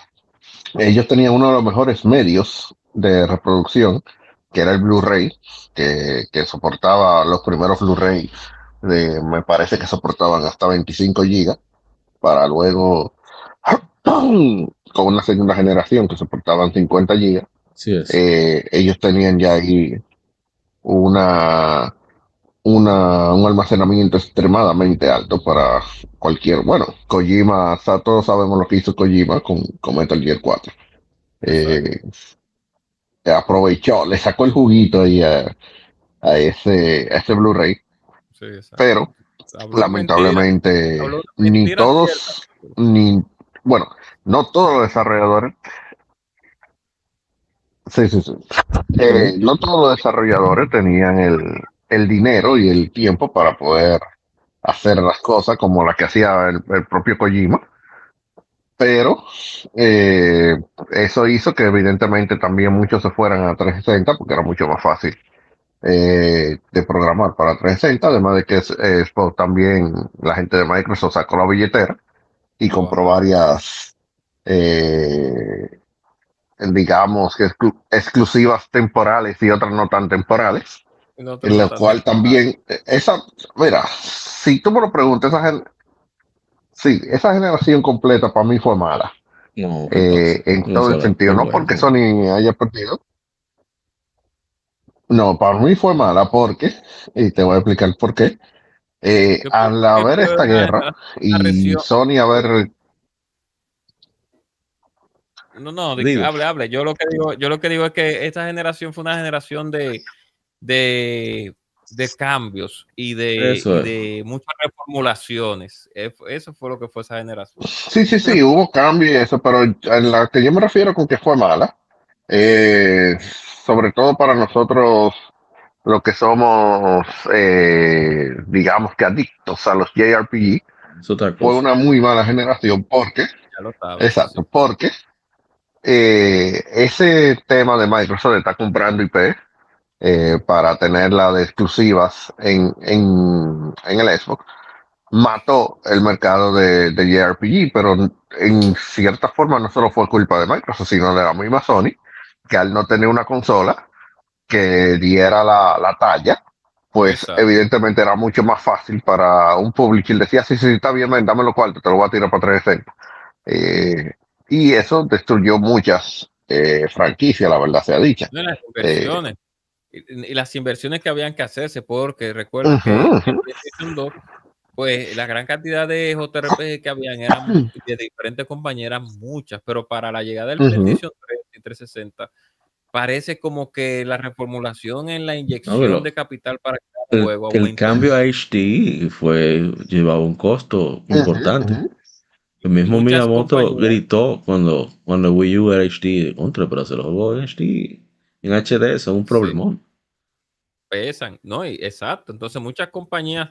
ellos tenían uno de los mejores medios de reproducción, que era el Blu-ray, que, que, soportaba los primeros Blu-ray, me parece que soportaban hasta 25 gigas, para luego con una segunda generación que soportaban 50 gigas. Eh, ellos tenían ya ahí una, una, un almacenamiento extremadamente alto para cualquier, bueno, Kojima, todos sabemos lo que hizo Kojima con, con Metal Gear 4. Eh, aprovechó, le sacó el juguito ahí a, ese, ese Blu-ray. pero lamentablemente ni todos, ni bueno, no todos los desarrolladores. Sí, sí, sí. Eh, no todos los desarrolladores tenían el, el, dinero y el tiempo para poder hacer las cosas como las que hacía el, propio Kojima. Pero eh, eso hizo que evidentemente también muchos se fueran a 360 porque era mucho más fácil eh, de programar para 360. Además de que es, también la gente de Microsoft sacó la billetera y compró varias, eh, digamos, que exclusivas temporales y otras no tan temporales. En lo cual también, esa, mira, si tú me lo preguntas, esa, sí, esa generación completa para mí fue mala. Eh, en todo el sentido, no porque Sony haya perdido. No, para mí fue mala porque, y te voy a explicar por qué. Eh, al haber esta guerra y Sony haber no, no, hable, hable. Yo lo que digo, yo lo que digo es que esta generación fue una generación de, de, de cambios y de, de, muchas reformulaciones. Eso fue lo que fue esa generación. Sí, sí, sí, hubo cambios y eso, pero en la que yo me refiero con que fue mala, eh, sobre todo para nosotros lo que somos, eh, digamos que adictos a los JRPG, fue una muy mala generación porque, exacto, porque eh, ese tema de Microsoft está comprando IP eh, para tenerla de exclusivas en, en, en, el Xbox, mató el mercado de, de JRPG, pero en cierta forma no solo fue culpa de Microsoft, sino de la misma Sony, que al no tener una consola, que diera la, la talla, pues evidentemente era mucho más fácil para un publisher decía, sí, sí, está bien, dame lo cual, te lo voy a tirar para 360. Eh, y eso destruyó muchas eh, franquicias, la verdad sea dicha. las inversiones. Y, las inversiones que habían que hacerse, porque recuerdo que en pues la gran cantidad de JRPG que habían eran de diferentes compañeras, muchas, pero para la llegada del PlayStation 3 y 360 parece como que la reformulación en la inyección de capital para cada juego. El, cambio a HD fue llevaba un costo importante. El mismo Miyamoto gritó cuando, cuando Wii U era HD contra, pero se los juegos en HD, en HD son un problemón. Pesan, ¿no? exacto. Entonces muchas compañías,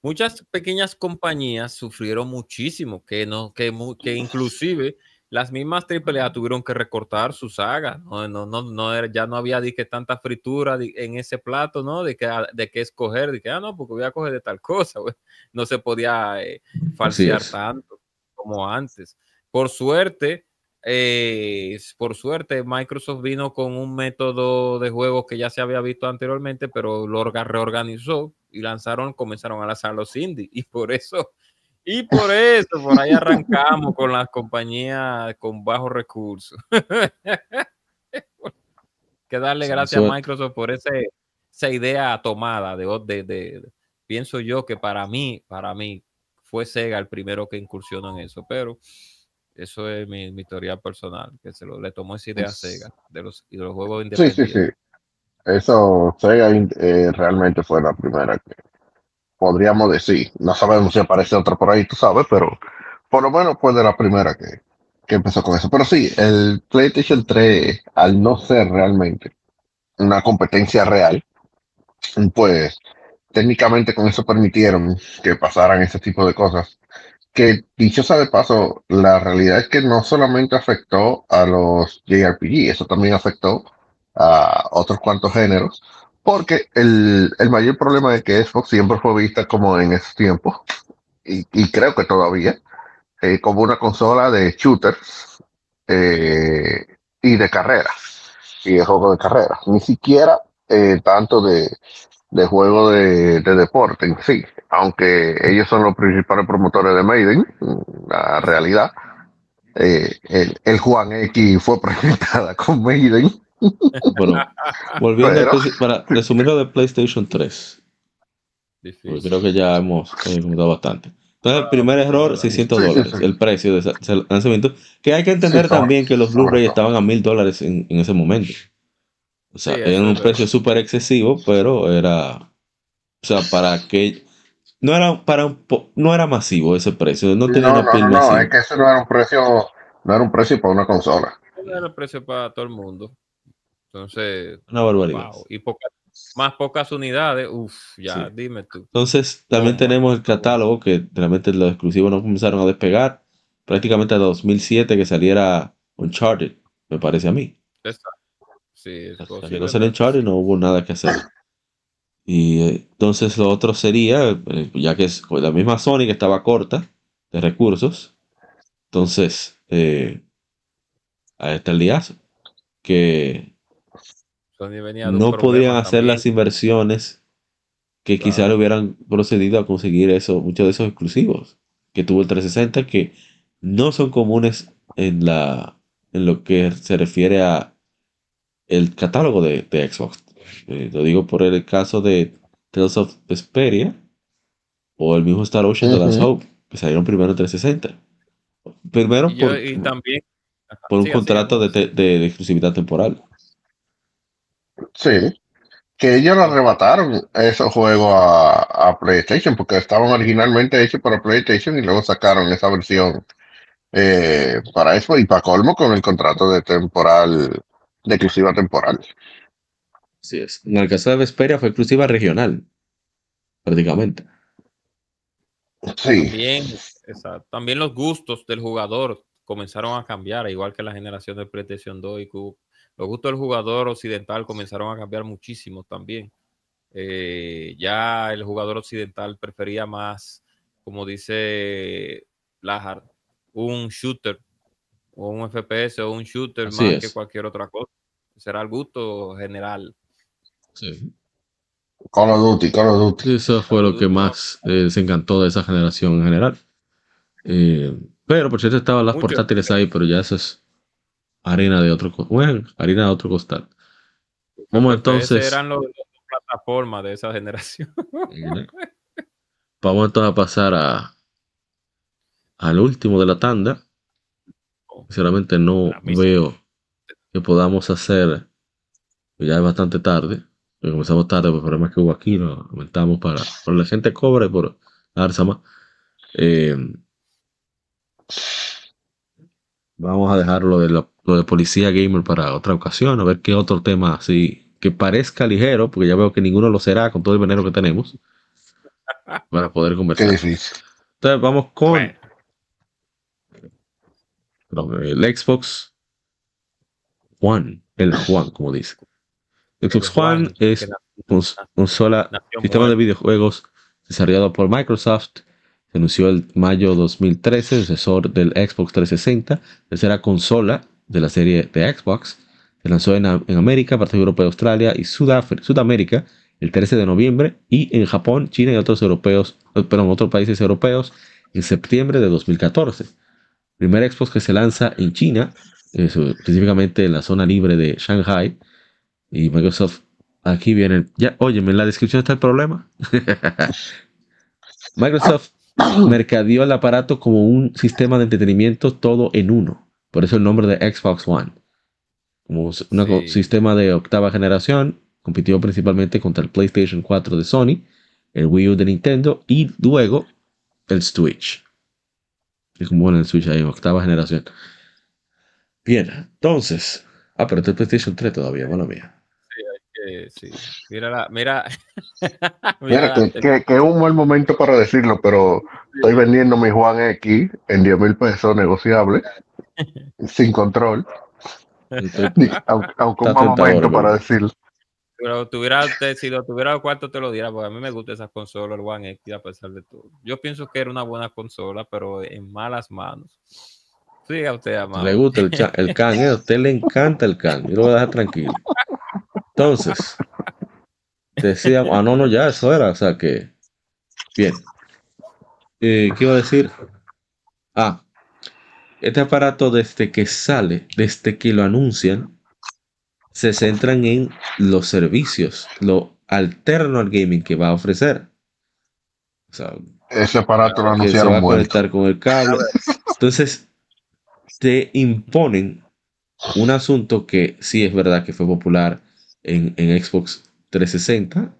muchas pequeñas compañías sufrieron muchísimo, que no, que, que inclusive las mismas AAA tuvieron que recortar su saga, no, no, no, no ya no había que tanta fritura en ese plato, ¿no? De que, ah, de qué escoger, de que, ah, no, porque voy a coger de tal cosa, no se podía eh, falsear tanto como antes. Por suerte, eh, por suerte, Microsoft vino con un método de juego que ya se había visto anteriormente, pero lo reorganizó y lanzaron, comenzaron a lanzar los indie, y por eso y por eso, por ahí arrancamos con las compañías con bajos recursos. que darle gracias a Microsoft por ese, esa idea tomada de, de, pienso yo que para mí, para mí, fue Sega el primero que incursionó en eso, pero eso es mi, mi teoría personal, que se lo, le tomó esa idea a Sega de los, de los juegos independientes. Sí, sí, sí. Eso, Sega eh, realmente fue la primera que, podríamos decir. No sabemos si aparece otra por ahí, tú sabes, pero por lo menos fue de la primera que, que empezó con eso. Pero sí, el PlayStation 3, al no ser realmente una competencia real, pues técnicamente con eso permitieron que pasaran ese tipo de cosas. Que dicho sea de paso, la realidad es que no solamente afectó a los JRPG, eso también afectó a otros cuantos géneros, porque el, el, mayor problema de que Xbox siempre fue vista como en esos tiempos y, creo que todavía, eh, como una consola de shooters eh, y de carreras, y de juego de carreras. Ni siquiera eh, tanto de, de juego de, deporte en sí, aunque ellos son los principales promotores de Maiden, la realidad. el, el, Juan X fue presentada con Maiden. Bueno, volviendo para resumirlo de PlayStation 3. creo que ya hemos comentado bastante. Entonces, el primer error, 600 dólares, el precio de ese lanzamiento. Que hay que entender también que los Blu-ray estaban a 1000 dólares en, ese momento. O sea, era un precio súper excesivo, pero era. O sea, para que. No era, para un no era masivo ese precio. No tenía una no, no, es que ese no era un precio. No era un precio para una consola. No era un precio para todo el mundo. Entonces. Una barbaridad. y más pocas unidades, uff, ya, dime tú. Entonces, también tenemos el catálogo que realmente los exclusivos no comenzaron a despegar prácticamente a 2007 que saliera Uncharted, me parece a mí. Exacto. Sí, Hasta que no salió Uncharted no hubo nada que hacer. Y eh, entonces lo otro sería, eh, ya que es la misma Sony que estaba corta de recursos, entonces eh, ahí está el liazo. Que no podían hacer las inversiones que quizás le hubieran procedido a conseguir eso, muchos de esos exclusivos que tuvo el 360 que no son comunes en la en lo que se refiere a el catálogo de, Xbox. Eh, lo digo por el caso de Tales of Vesperia o el mismo Star Ocean de Last Hope, que salieron primero en 360. Primero por, también, por un contrato de, de, exclusividad temporal. Sí, que ellos lo arrebataron esos juegos a, PlayStation porque estaban originalmente hechos para PlayStation y luego sacaron esa versión eh, para eso y para colmo con el contrato de temporal, de exclusiva temporal. Así es. En el caso de Vesperia fue exclusiva regional, prácticamente. Sí. También, también los gustos del jugador comenzaron a cambiar, igual que la generación de PlayStation 2 y Cube los gustos del jugador occidental comenzaron a cambiar muchísimo también. Eh, ya el jugador occidental prefería más, como dice Lajar, un shooter o un FPS o un shooter más que cualquier otra cosa. Será el gusto general. Sí. Call of Duty, Call of Duty. Eso fue lo que más eh, se encantó de esa generación en general. Eh, pero por cierto estaban las portátiles ahí, pero ya eso es harina de otro bueno, harina de otro costal. Vamos entonces. eran los, plataformas de esa generación. Vamos entonces a pasar a al último de la tanda. Oh. Sinceramente no veo que podamos hacer. Ya es bastante tarde. Comenzamos tarde por problemas que hubo aquí. Lo aumentamos para, para la gente cobre por Arzama. Eh, vamos a dejarlo de la lo de policía gamer para otra ocasión, a ver qué otro tema así que parezca ligero, porque ya veo que ninguno lo será con todo el veneno que tenemos para poder conversar. Entonces vamos con el Xbox One, el Juan, como dice. Xbox One es un sola sistema de videojuegos desarrollado por Microsoft. Se anunció el mayo 2013, sucesor del Xbox 360, tercera consola de la serie de Xbox. Se lanzó en, América, parte de Europa y Australia y Sudamérica el 13 de noviembre y en Japón, China y otros europeos, eh, perdón, otros países europeos en septiembre de 2014. Primer Xbox que se lanza en China, específicamente en la zona libre de Shanghai. Y Microsoft, aquí viene, ya, óyeme, en la descripción está el problema. Microsoft mercadeó el aparato como un sistema de entretenimiento todo en uno. Por eso el nombre de Xbox One. Como un sistema de octava generación, compitió principalmente contra el PlayStation 4 de Sony, el Wii U de Nintendo y luego el Switch. Es como en el Switch ahí octava generación. Bien, entonces. Ah, pero este es PlayStation 3 todavía, bueno mía. Sí, sí. Mira, mira. mira, que, es un buen momento para decirlo, pero estoy vendiendo mi Juan X en 10 mil pesos negociable sin control. aunque, un momento para decirlo. Pero tuviera, si lo tuviera cuarto te lo diera, porque a mí me gusta esa consola, el One X, a pesar de todo. Yo pienso que era una buena consola, pero en malas manos. Siga usted, amado. Le gusta el, el can, ¿eh? a usted le encanta el can. Yo lo voy a dejar tranquilo. Entonces, decía, ah, no, no, ya, eso era, o sea que. Bien. Eh, ¿Qué iba a decir? Ah, este aparato desde que sale, desde que lo anuncian, se centran en los servicios, lo alterno al gaming que va a ofrecer. Ese aparato lo anunciaron. se va a conectar con el cable. Entonces, te imponen un asunto que sí es verdad que fue popular en, Xbox 360.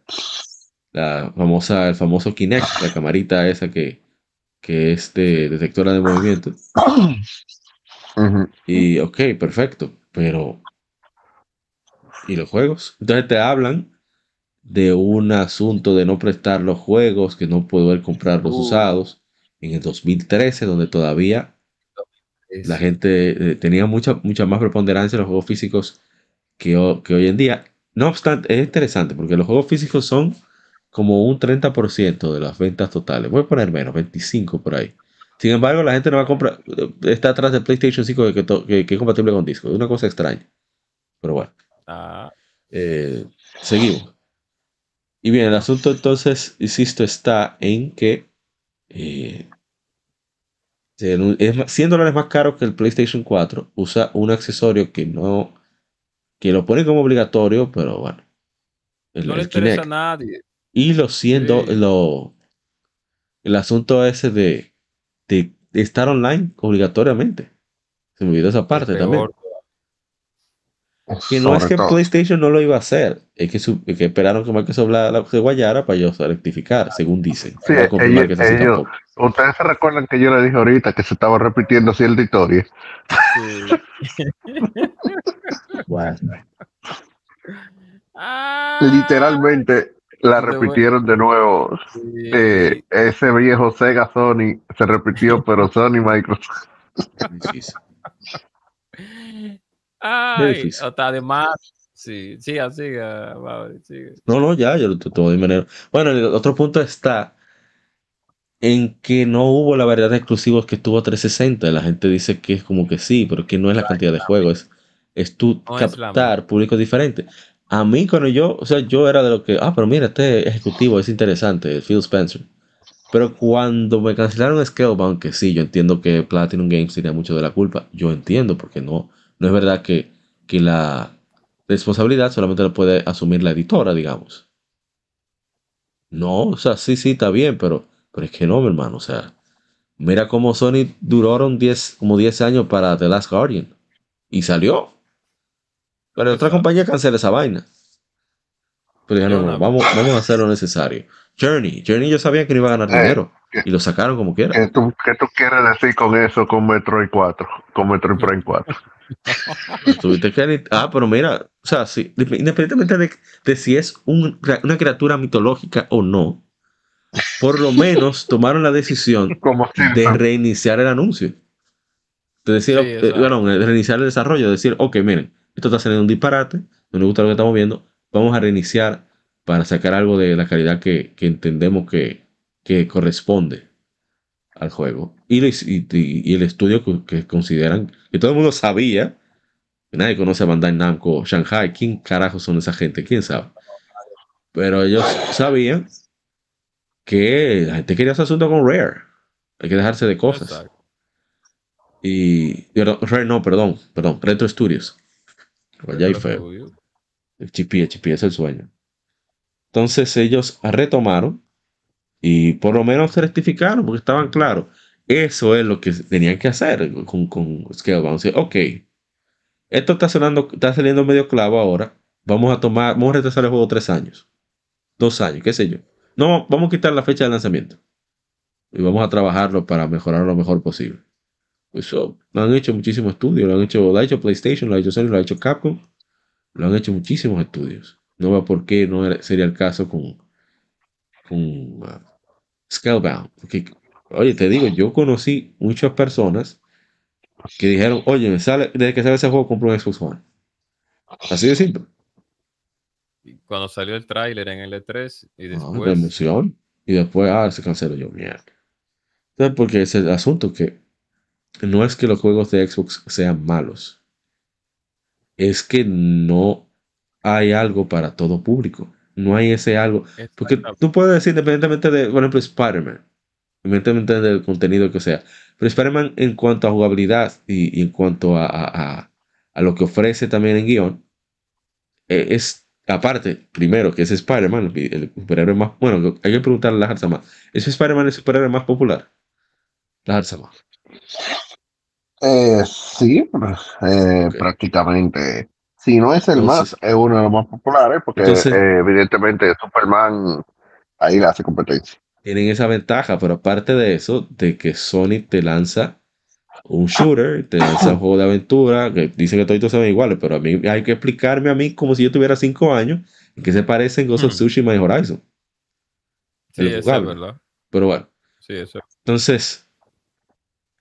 La famosa, el famoso Kinect, la camarita esa que, que es de detectora de movimiento. Y ok, perfecto, pero ¿y los juegos? Entonces te hablan de un asunto de no prestar los juegos, que no poder comprar los uh. usados en el 2013, donde todavía la gente eh, tenía mucha, mucha más preponderancia en los juegos físicos que, que hoy en día. No obstante, es interesante porque los juegos físicos son como un 30% de las ventas totales. Voy a poner menos, 25 por ahí. Sin embargo, la gente no va a comprar, está atrás del PlayStation 5 que, es compatible con disco. Es una cosa extraña. Pero bueno. Ah. Eh, seguimos. Y bien, el asunto entonces, insisto, está en que eh, 100 dólares más caro que el PlayStation 4. Usa un accesorio que no, que lo pone como obligatorio, pero bueno. no le interesa a nadie. Y lo siendo, lo, el asunto ese de, de, estar online obligatoriamente. Se me olvidó esa parte también. Que no es que PlayStation no lo iba a hacer, es que, que esperaron que Microsoft la, la se guayara para ellos rectificar, según dicen. Sí, ellos, ustedes se recuerdan que yo le dije ahorita que se estaba repitiendo cierta historia. Sí. bueno. Ah. Literalmente la repitieron de nuevo. Eh, ese viejo Sega Sony se repitió, pero Sony Microsoft. Ay, además, sí, sí, así, No, no, ya, yo lo todo de manera. Bueno, el otro punto está en que no hubo la variedad de exclusivos que tuvo 360. La gente dice que es como que sí, pero que no es la cantidad de juegos, es, es tú captar públicos diferentes. A mí, cuando yo, o sea, yo era de lo que, ah, pero mira, este ejecutivo es interesante, Phil Spencer. Pero cuando me cancelaron Scalebound, que sí, yo entiendo que Platinum Games tenía mucho de la culpa, yo entiendo, porque no, no es verdad que, que la responsabilidad solamente la puede asumir la editora, digamos. No, o sea, sí, sí, está bien, pero, pero es que no, mi hermano, o sea, mira cómo Sony duraron 10, como 10 años para The Last Guardian y salió. Pero otra compañía cancela esa vaina. Pero ya no, no, vamos, vamos a hacer lo necesario. Journey, Journey yo sabía que no iba a ganar eh, dinero y lo sacaron como quiera. ¿Qué tú, ¿Qué tú, quieres decir con eso con Metroid 4? Con Metroid Prime 4. ah, pero mira, o sea, sí, independientemente de, si es una criatura mitológica o no, por lo menos tomaron la decisión de reiniciar el anuncio. De decir, eh, bueno, de reiniciar el desarrollo, de decir, ok, miren, esto está saliendo un disparate, no nos gusta lo que estamos viendo, vamos a reiniciar para sacar algo de la calidad que, entendemos que, corresponde al juego. Y, y, el estudio que, consideran, que todo el mundo sabía, que nadie conoce a Bandai Namco, Shanghai, ¿quién carajo son esa gente? ¿Quién sabe? Pero ellos sabían que la gente quería hacer asunto con Rare. Hay que dejarse de cosas. Y, Rare no, perdón, perdón, Retro Studios. Allá hay feo. El chipi, el chipi es el sueño. Entonces ellos retomaron y por lo menos se rectificaron porque estaban claros. Eso es lo que tenían que hacer con, con Scalebound. Ok, esto está, sonando, está saliendo medio clavo ahora. Vamos a tomar, vamos a retrasar el juego tres años. Dos años, qué sé yo. No, vamos a quitar la fecha de lanzamiento. Y vamos a trabajarlo para mejorar lo mejor posible. Eso lo han hecho muchísimos estudios. Lo han hecho, lo ha hecho PlayStation, lo ha hecho Sony, lo ha hecho Capcom. Lo han hecho muchísimos estudios. No va por qué no sería el caso con, con uh, Scalebound. Porque, oye, te digo, yo conocí muchas personas que dijeron, oye, me sale, desde que sale ese juego compro un Xbox One. Así de simple. cuando salió el tráiler en el E3 y ah, después... de emoción. Y después, ah, se canceló yo, mierda. Entonces, porque es el asunto que no es que los juegos de Xbox sean malos. Es que no hay algo para todo público. No hay ese algo. Porque tú puedes decir, independientemente de, por ejemplo, Spider-Man, independientemente del contenido que sea, pero Spider-Man en cuanto a jugabilidad y, en cuanto a, lo que ofrece también en guion, eh, es aparte, primero, que es Spider-Man, el superhéroe más. Bueno, hay que preguntarle a la más. ¿Es Spider-Man el superhéroe más popular? La más. Eh, sí, pues, eh, prácticamente. Si no es el más, es uno de los más populares, porque eh, evidentemente Superman ahí le hace competencia. Tienen esa ventaja, pero aparte de eso, de que Sony te lanza un shooter, te lanza un juego de aventura, que dicen que todos se ven iguales, pero a mí hay que explicarme a mí como si yo tuviera cinco años, en qué se parecen Ghost of hmm. Tsushima y Horizon. Sí, eso es verdad. Pero bueno. Sí, eso. Entonces,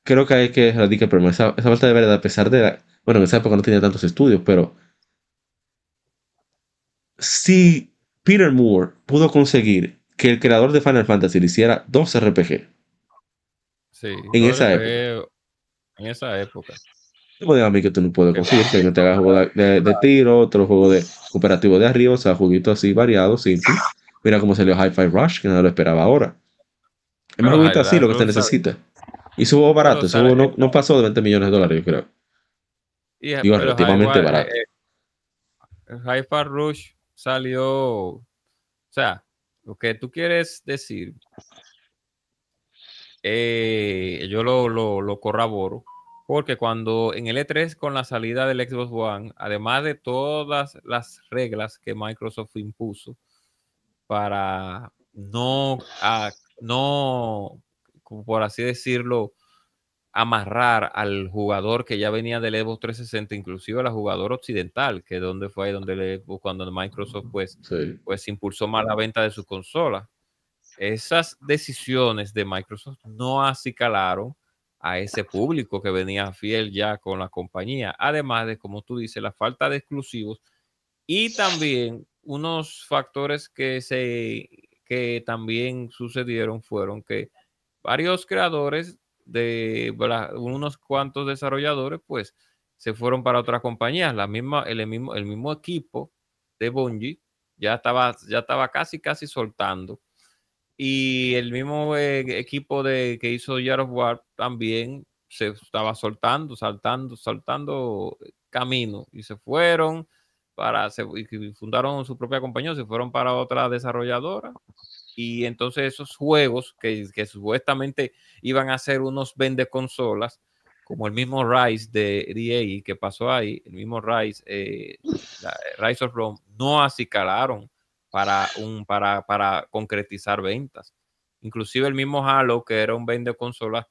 creo que hay que erradicar el problema. Esa, falta de verdad, a pesar de. bueno, en esa época no tenía tantos estudios, pero. Si Peter Moore pudo conseguir que el creador de Final Fantasy le hiciera dos RPG. Sí, en esa época. En esa época. a mí que tú no puedes conseguir que no te hagas juego de, tiro, otro juego de cooperativo de arriba, o sea, jueguitos así variados, simple. Mira cómo salió Hi-Fi Rush, que no lo esperaba ahora. Es más juguito así lo que se necesita. Y su juego barato, su juego no, pasó de 20 millones de dólares, yo creo. Y, Digo, relativamente barato. Eh, Hi-Fi Rush salió, o sea, lo que tú quieres decir, eh, yo lo, lo, lo, corroboro, porque cuando en el E3 con la salida del Xbox One, además de todas las reglas que Microsoft impuso para no, no por así decirlo, amarrar al jugador que ya venía del Xbox 360, inclusive al jugador occidental, que donde fue donde cuando Microsoft pues, pues impulsó más la venta de su consola. Esas decisiones de Microsoft no acicalaron a ese público que venía fiel ya con la compañía, además de, como tú dices, la falta de exclusivos y también unos factores que se que también sucedieron fueron que varios creadores de unos cuantos desarrolladores, pues se fueron para otras compañías. La misma, el, mismo, el mismo equipo de Bungie ya estaba, ya estaba casi, casi soltando. Y el mismo eh, equipo de, que hizo Year of War también se estaba soltando, saltando, saltando camino. Y se fueron para, se, y fundaron su propia compañía, se fueron para otra desarrolladora y entonces esos juegos que, supuestamente iban a ser unos vende consolas, como el mismo Rise de EA que pasó ahí, el mismo Rise, eh, Rise of Rome, no acicalaron para, un, para, para concretizar ventas. Inclusive el mismo Halo, que era un vende consolas,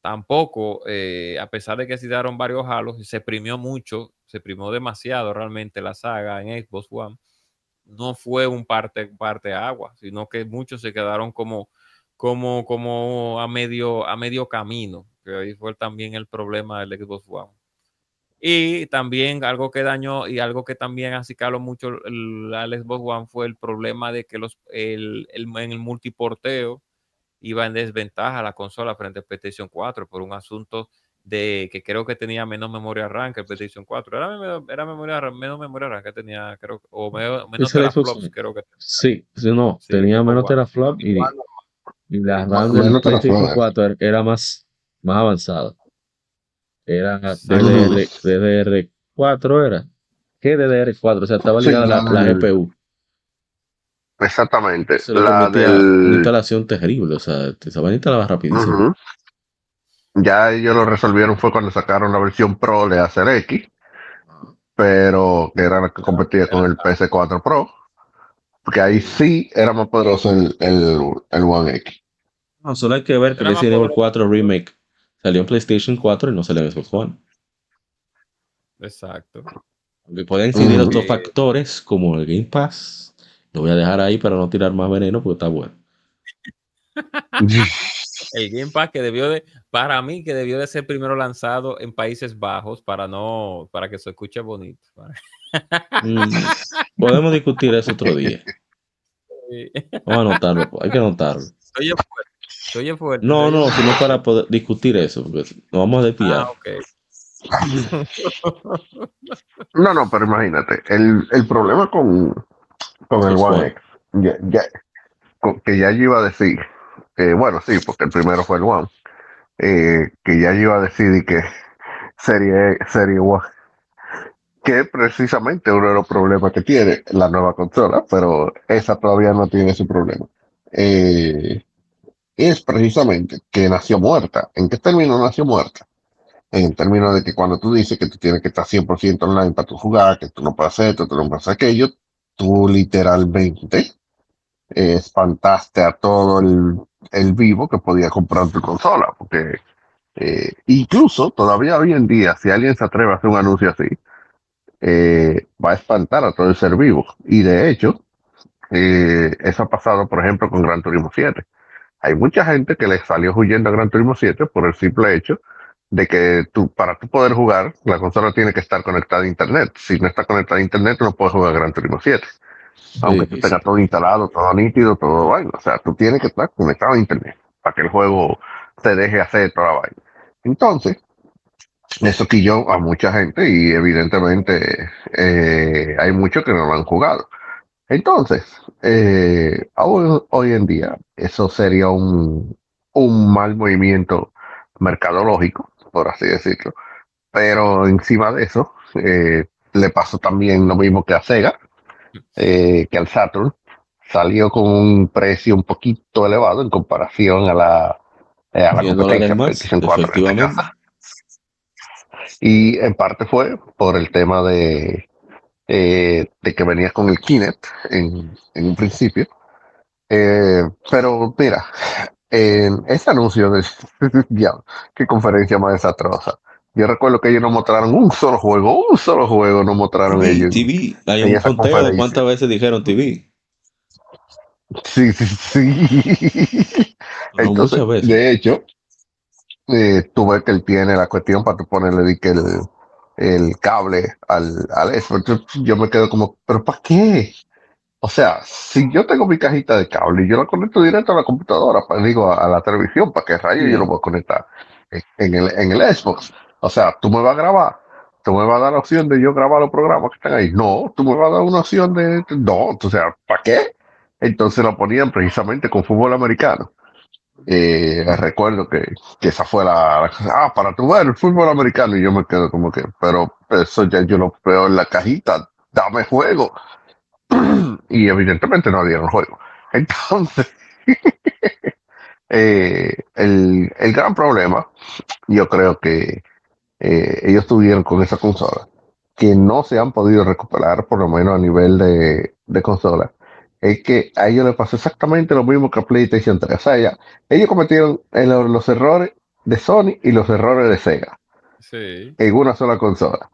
tampoco, eh, a pesar de que se dieron varios Halos, se primió mucho, se primió demasiado realmente la saga en Xbox One no fue un parte, parte agua, sino que muchos se quedaron como, como, como a, medio, a medio camino, que ahí fue también el problema del Xbox One. Y también algo que dañó y algo que también acicaló mucho al Xbox One fue el problema de que los, el, el, en el multiporteo iba en desventaja la consola frente a PlayStation 4 por un asunto de que creo que tenía menos memoria RAM que el PlayStation 4. Era, era memoria, menos memoria RAM que tenía, creo, o menos, teraflops, creo que Sí, no, tenía menos teraflops y, y la RAM del PlayStation 4 era más, más avanzada. Era DDR, DDR4 era. ¿Qué DDR4? O sea, estaba ligada a la, GPU. Exactamente. la Una instalación terrible, o sea, esa vaina instalaba rapidísimo. Ya ellos lo resolvieron fue cuando sacaron la versión Pro de Acer X, pero que era la que competía con el PS4 Pro, porque ahí sí era más poderoso el, el, One X. No, solo hay que ver que Resident Evil 4 Remake salió en PlayStation 4 y no salió en Xbox One. Exacto. Aunque pueden incidir otros factores como el Game Pass. Lo voy a dejar ahí para no tirar más veneno porque está bueno. el Game Pass que debió de para mí que debió de ser primero lanzado en Países Bajos para no, para que se escuche bonito. Mm, podemos discutir eso otro día. Vamos a anotarlo, hay que anotarlo. Oye, fuerte. fuerte. No, no, sino para poder discutir eso, porque nos vamos a desviar. Ah, no, no, pero imagínate, el, el problema con, con el One X, ya, que ya yo iba a decir, bueno, sí, porque el primero fue el One, eh, que ya iba a decir que serie, serie One, que precisamente uno de los problemas que tiene la nueva consola, pero esa todavía no tiene ese problema. Eh, es precisamente que nació muerta. ¿En qué término nació muerta? En términos de que cuando tú dices que tú tienes que estar 100% online para tu jugar, que tú no puedes hacer esto, tú no puedes hacer aquello, tú literalmente espantaste a todo el, vivo que podía comprar tu consola, porque eh, incluso todavía hoy en día, si alguien se atreve a hacer un anuncio así, eh, va a espantar a todo el ser vivo. Y de hecho, eh, eso ha pasado, por ejemplo, con Gran Turismo 7. Hay mucha gente que le salió huyendo a Gran Turismo 7 por el simple hecho de que tú, para tú poder jugar, la consola tiene que estar conectada a Internet. Si no está conectada a Internet, no puedes jugar Gran Turismo 7. Aunque tú tengas todo instalado, todo nítido, todo bueno. O sea, tú tienes que estar conectado a Internet para que el juego te deje hacer toda vaina. Entonces, eso quilló a mucha gente y evidentemente eh, hay muchos que no lo han jugado. Entonces, eh, hoy, en día, eso sería un, un mal movimiento mercadológico, por así decirlo. Pero encima de eso, eh, le pasó también lo mismo que a Sega, que al Saturn. Salió con un precio un poquito elevado en comparación a la, a la competencia. Y en parte fue por el tema de, eh, de que venía con el Kinect en, en un principio. Eh, pero mira, en ese anuncio de ya, qué conferencia más desastrosa. Yo recuerdo que ellos no mostraron un solo juego, un solo juego no mostraron ellos. TV, hay un conteo, ¿cuántas veces dijeron TV? Sí, sí, sí. Entonces, de hecho, eh, tú ves que él tiene la cuestión para tú ponerle el, el cable al, al eso. yo me quedo como, ¿pero para qué? O sea, si yo tengo mi cajita de cable y yo la conecto directo a la computadora, digo a, la televisión, ¿para qué rayo yo lo voy a conectar en el, en el Xbox? O sea, tú me vas a grabar, tú me vas a dar la opción de yo grabar los programas que están ahí. No, tú me vas a dar una opción de, no, o sea, ¿para qué? Entonces lo ponían precisamente con fútbol americano. Eh, recuerdo que, que, esa fue la, ah, para tu ver el fútbol americano y yo me quedo como que, pero eso ya yo lo veo en la cajita, dame juego. y evidentemente no dieron juego. Entonces, eh, el, el, gran problema, yo creo que eh, ellos tuvieron con esa consola, que no se han podido recuperar, por lo menos a nivel de, de consola, es que a ellos les pasó exactamente lo mismo que a PlayStation 3. O sea, ellos cometieron los errores de Sony y los errores de Sega en una sola consola.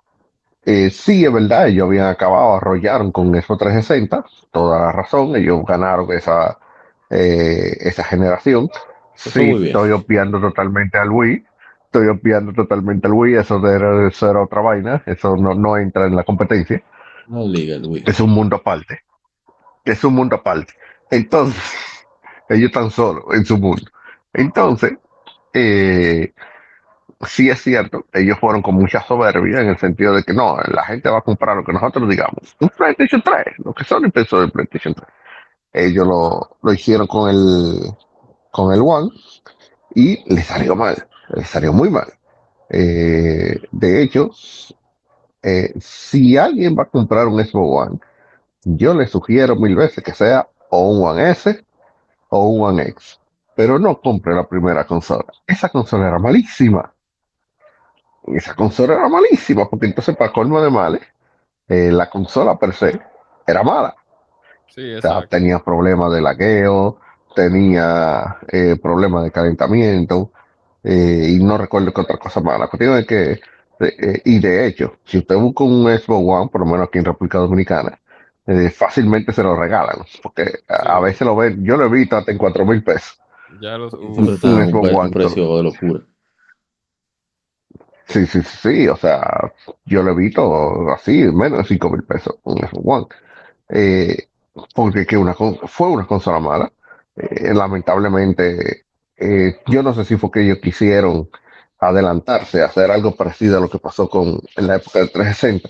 Eh, sí, es verdad, ellos habían acabado, arrollaron con eso 360, toda la razón, ellos ganaron esa, eh, esa generación. Sí, estoy obviando totalmente al Wii, estoy obviando totalmente al Wii, eso era, eso era otra vaina, eso no, no entra en la competencia. No liga el Wii. Es un mundo aparte es un mundo aparte. Entonces, ellos están solos en su mundo. Entonces, eh, sí es cierto, ellos fueron con mucha soberbia en el sentido de que no, la gente va a comprar lo que nosotros digamos. Un PlayStation 3, lo que son empezó del PlayStation 3. Ellos lo, lo hicieron con el, con el One y les salió mal, salió muy mal. Eh, de hecho, eh, si alguien va a comprar un Xbox One, yo le sugiero mil veces que sea o un One S o un One X, pero no compre la primera consola. Esa consola era malísima. Esa consola era malísima, porque entonces para colmo de males, eh, la consola per se era mala. Sí, tenía problemas de lagueo, tenía problemas de calentamiento, eh, y no recuerdo qué otra cosa mala. La cuestión es que, y de hecho, si usted busca un Xbox One, por lo menos aquí en República Dominicana, eh, fácilmente se lo regalan, porque a, veces lo ven, yo lo he visto hasta en 4 mil pesos. Ya los un, precio de locura. Sí, sí, sí, o sea, yo lo he visto así, menos de 5 mil pesos, un One. Eh, porque que una, fue una consola mala. Eh, lamentablemente, eh, yo no sé si fue que ellos quisieron adelantarse, hacer algo parecido a lo que pasó con en la época del 360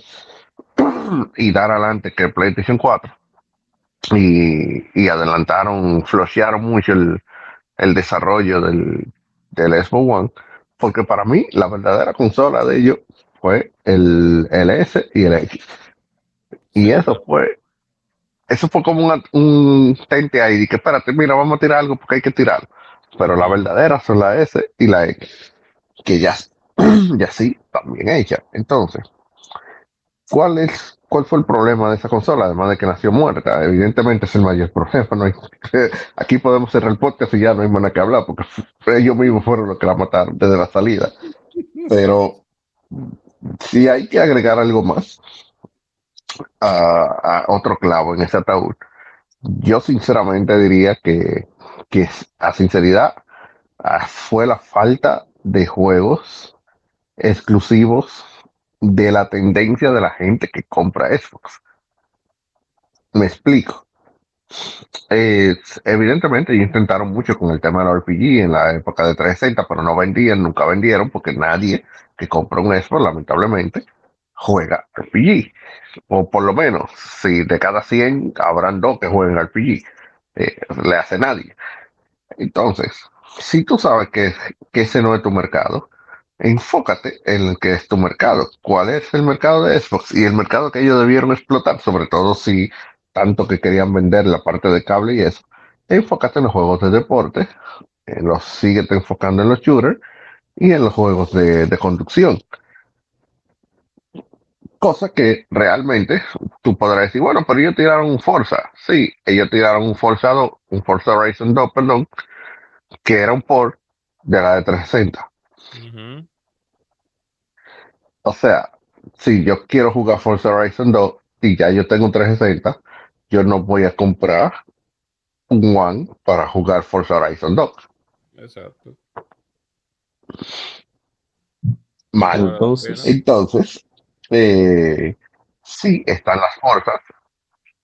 y dar adelante que el PlayStation 4 y, y adelantaron, flushearon mucho el, el desarrollo del, del Xbox One, porque para mí la verdadera consola de ellos fue el, el S y el X. Y eso fue, eso fue como un tente ahí, de que espérate, mira, vamos a tirar algo porque hay que tirarlo. Pero la verdadera son la S y la X, que ya, ya sí, también hecha. Entonces, ¿cuál es ¿Cuál fue el problema de esa consola? Además de que nació muerta. Evidentemente es el mayor problema. No aquí podemos cerrar el podcast y ya no hay más que hablar, porque ellos mismos fueron los que la mataron desde la salida. Pero si hay que agregar algo más a, otro clavo en ese ataúd, yo sinceramente diría que, que a sinceridad fue la falta de juegos exclusivos de la tendencia de la gente que compra Xbox. Me explico. evidentemente intentaron mucho con el tema del RPG en la época de 360, pero no vendían, nunca vendieron, porque nadie que compra un Xbox, lamentablemente, juega RPG. O por lo menos, si de cada 100 habrán dos que jueguen RPG, eh, le hace nadie. Entonces, si tú sabes que, que ese no es tu mercado, enfócate en el que es tu mercado. ¿Cuál es el mercado de Xbox? Y el mercado que ellos debieron explotar, sobre todo si tanto que querían vender la parte de cable y eso. Enfócate en los juegos de deporte, en los, síguete enfocando en los shooters y en los juegos de, conducción. Cosa que realmente tú podrás decir, bueno, pero ellos tiraron un Forza. Sí, ellos tiraron un Forza 2, un Forza Horizon 2, perdón, que era un port de la de 360 o sea, si yo quiero jugar Forza Horizon 2 y ya yo tengo un 360, yo no voy a comprar un One para jugar Forza Horizon 2. Exacto. Mal. Entonces, entonces eh, sí, están las fuerzas.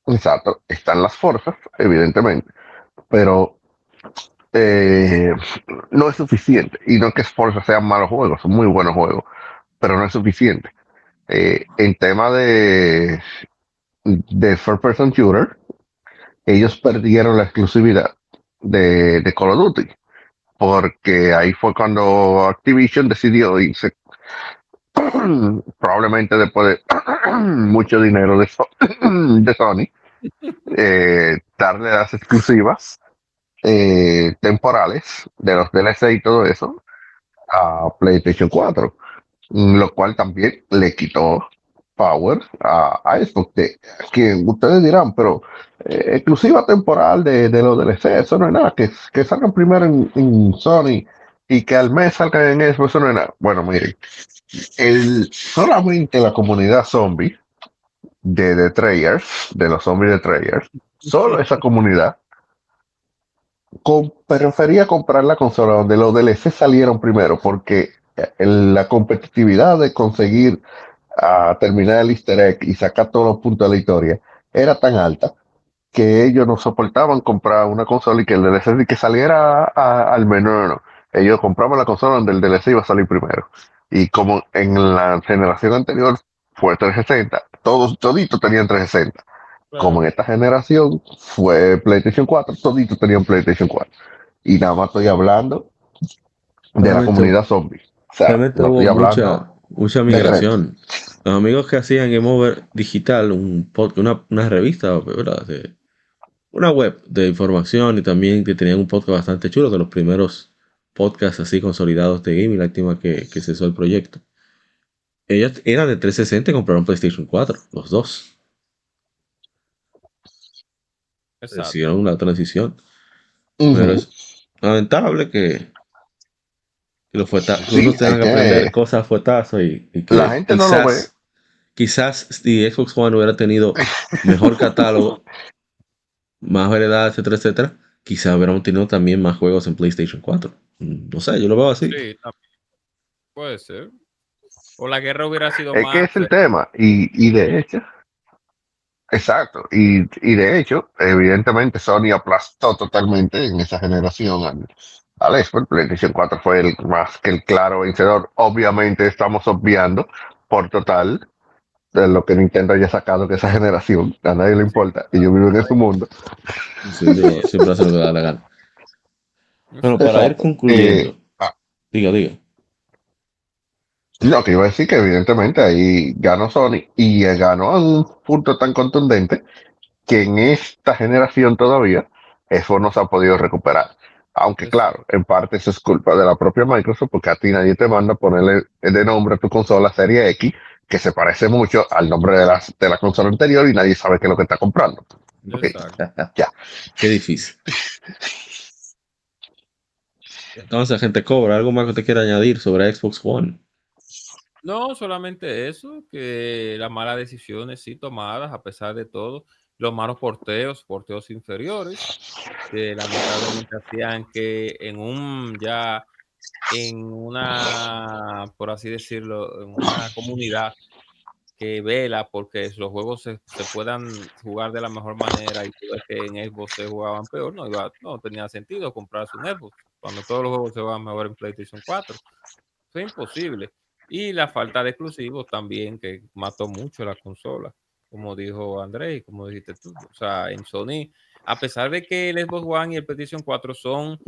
Exacto, están las fuerzas, evidentemente. Pero eh, no es suficiente. Y no es que Forza sean malos juegos, son muy buenos juegos, pero no es suficiente. Eh, en tema de, First Person Shooter, ellos perdieron la exclusividad de, de Call of Duty, porque ahí fue cuando Activision decidió irse, probablemente después de mucho dinero de, Sony, eh, darle las exclusivas eh, temporales de los DLC y todo eso a PlayStation 4, lo cual también le quitó power a, a Xbox, que ustedes dirán, pero eh, exclusiva temporal de, de, los DLC, eso no es nada, que, que salgan primero en, Sony y que al mes salgan en Xbox, eso no. Bueno, miren, el, solamente la comunidad zombie de The Trayers, de los zombies de Trayers, solo esa comunidad prefería comprar la consola donde los DLC salieron primero, porque la competitividad de conseguir a terminar el easter egg y sacar todos los puntos de la historia era tan alta que ellos no soportaban comprar una consola y que el DLC que saliera al menor. Ellos compraban la consola donde el DLC iba a salir primero. Y como en la generación anterior fue 360, todos, toditos tenían 360. Como en esta generación fue PlayStation 4, toditos tenían PlayStation 4. Y nada más estoy hablando de la comunidad zombie. O sea, mucha, mucha migración. Los amigos que hacían Game Over Digital, un una, una revista, ¿verdad? una web de información y también que tenían un podcast bastante chulo de los primeros podcasts así consolidados de gaming, lástima que, que cesó el proyecto. Ellos eran de 360 y compraron PlayStation 4, los dos. Hicieron una transición. Pero es lamentable que, que los fuetazos, uno tenga que aprender cosas fuetazos y, y, que la gente quizás, no lo ve. Quizás si Xbox One hubiera tenido mejor catálogo, más variedad, etcétera, etcétera, quizás hubiéramos tenido también más juegos en PlayStation 4. No sé, yo lo veo así. Sí, puede ser. o la guerra hubiera sido es más. que es el tema. Y, y de hecho, exacto. Y, y, de hecho, evidentemente, Sony aplastó totalmente en esa generación al, al Xbox. PlayStation 4 fue el más que el claro vencedor. Obviamente, estamos obviando por total de lo que Nintendo haya sacado de esa generación. A nadie le importa. Y yo vivo en ese mundo. siempre hace lo que da la gana. Bueno, para ir concluyendo. Eh, ah. diga, diga. No, que iba a decir que evidentemente ahí ganó Sony y ganó a un punto tan contundente que en esta generación todavía eso no se ha podido recuperar. Aunque claro, en parte eso es culpa de la propia Microsoft porque a ti nadie te manda ponerle de nombre a tu consola Serie X que se parece mucho al nombre de la, de la consola anterior y nadie sabe qué es lo que está comprando. ya. Qué difícil. Entonces, gente cobra, ¿algo más que te quiera añadir sobre Xbox One? No, solamente eso, que las malas decisiones sí tomadas, a pesar de todo, los malos porteos, porteos inferiores, que lamentablemente hacían que en un ya, en una, por así decirlo, en una comunidad que vela porque los juegos se, puedan jugar de la mejor manera y que en Xbox se jugaban peor, no, iba, no tenía sentido comprarse un Xbox cuando todos los juegos se juegan mejor en PlayStation 4. Fue imposible. Y la falta de exclusivos también, que mató mucho la consola, como dijo André y como dijiste tú. O sea, en Sony, a pesar de que el Xbox One y el PlayStation 4 son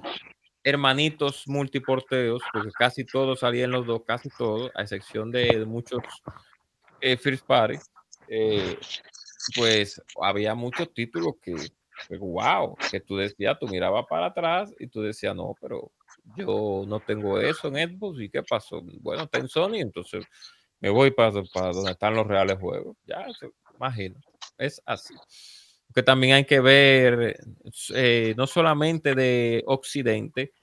hermanitos multiporteos, porque casi todos salían los dos, casi todos, a excepción de muchos eh, First Party, eh, pues había muchos títulos que, wow, que tú decías, tú mirabas para atrás y tú decías, no, pero yo no tengo eso en Xbox y qué pasó. Bueno, está en Sony, entonces me voy para, donde están los reales juegos. Ya, imagino, es así. Que también hay que ver, eh, no solamente de Occidente,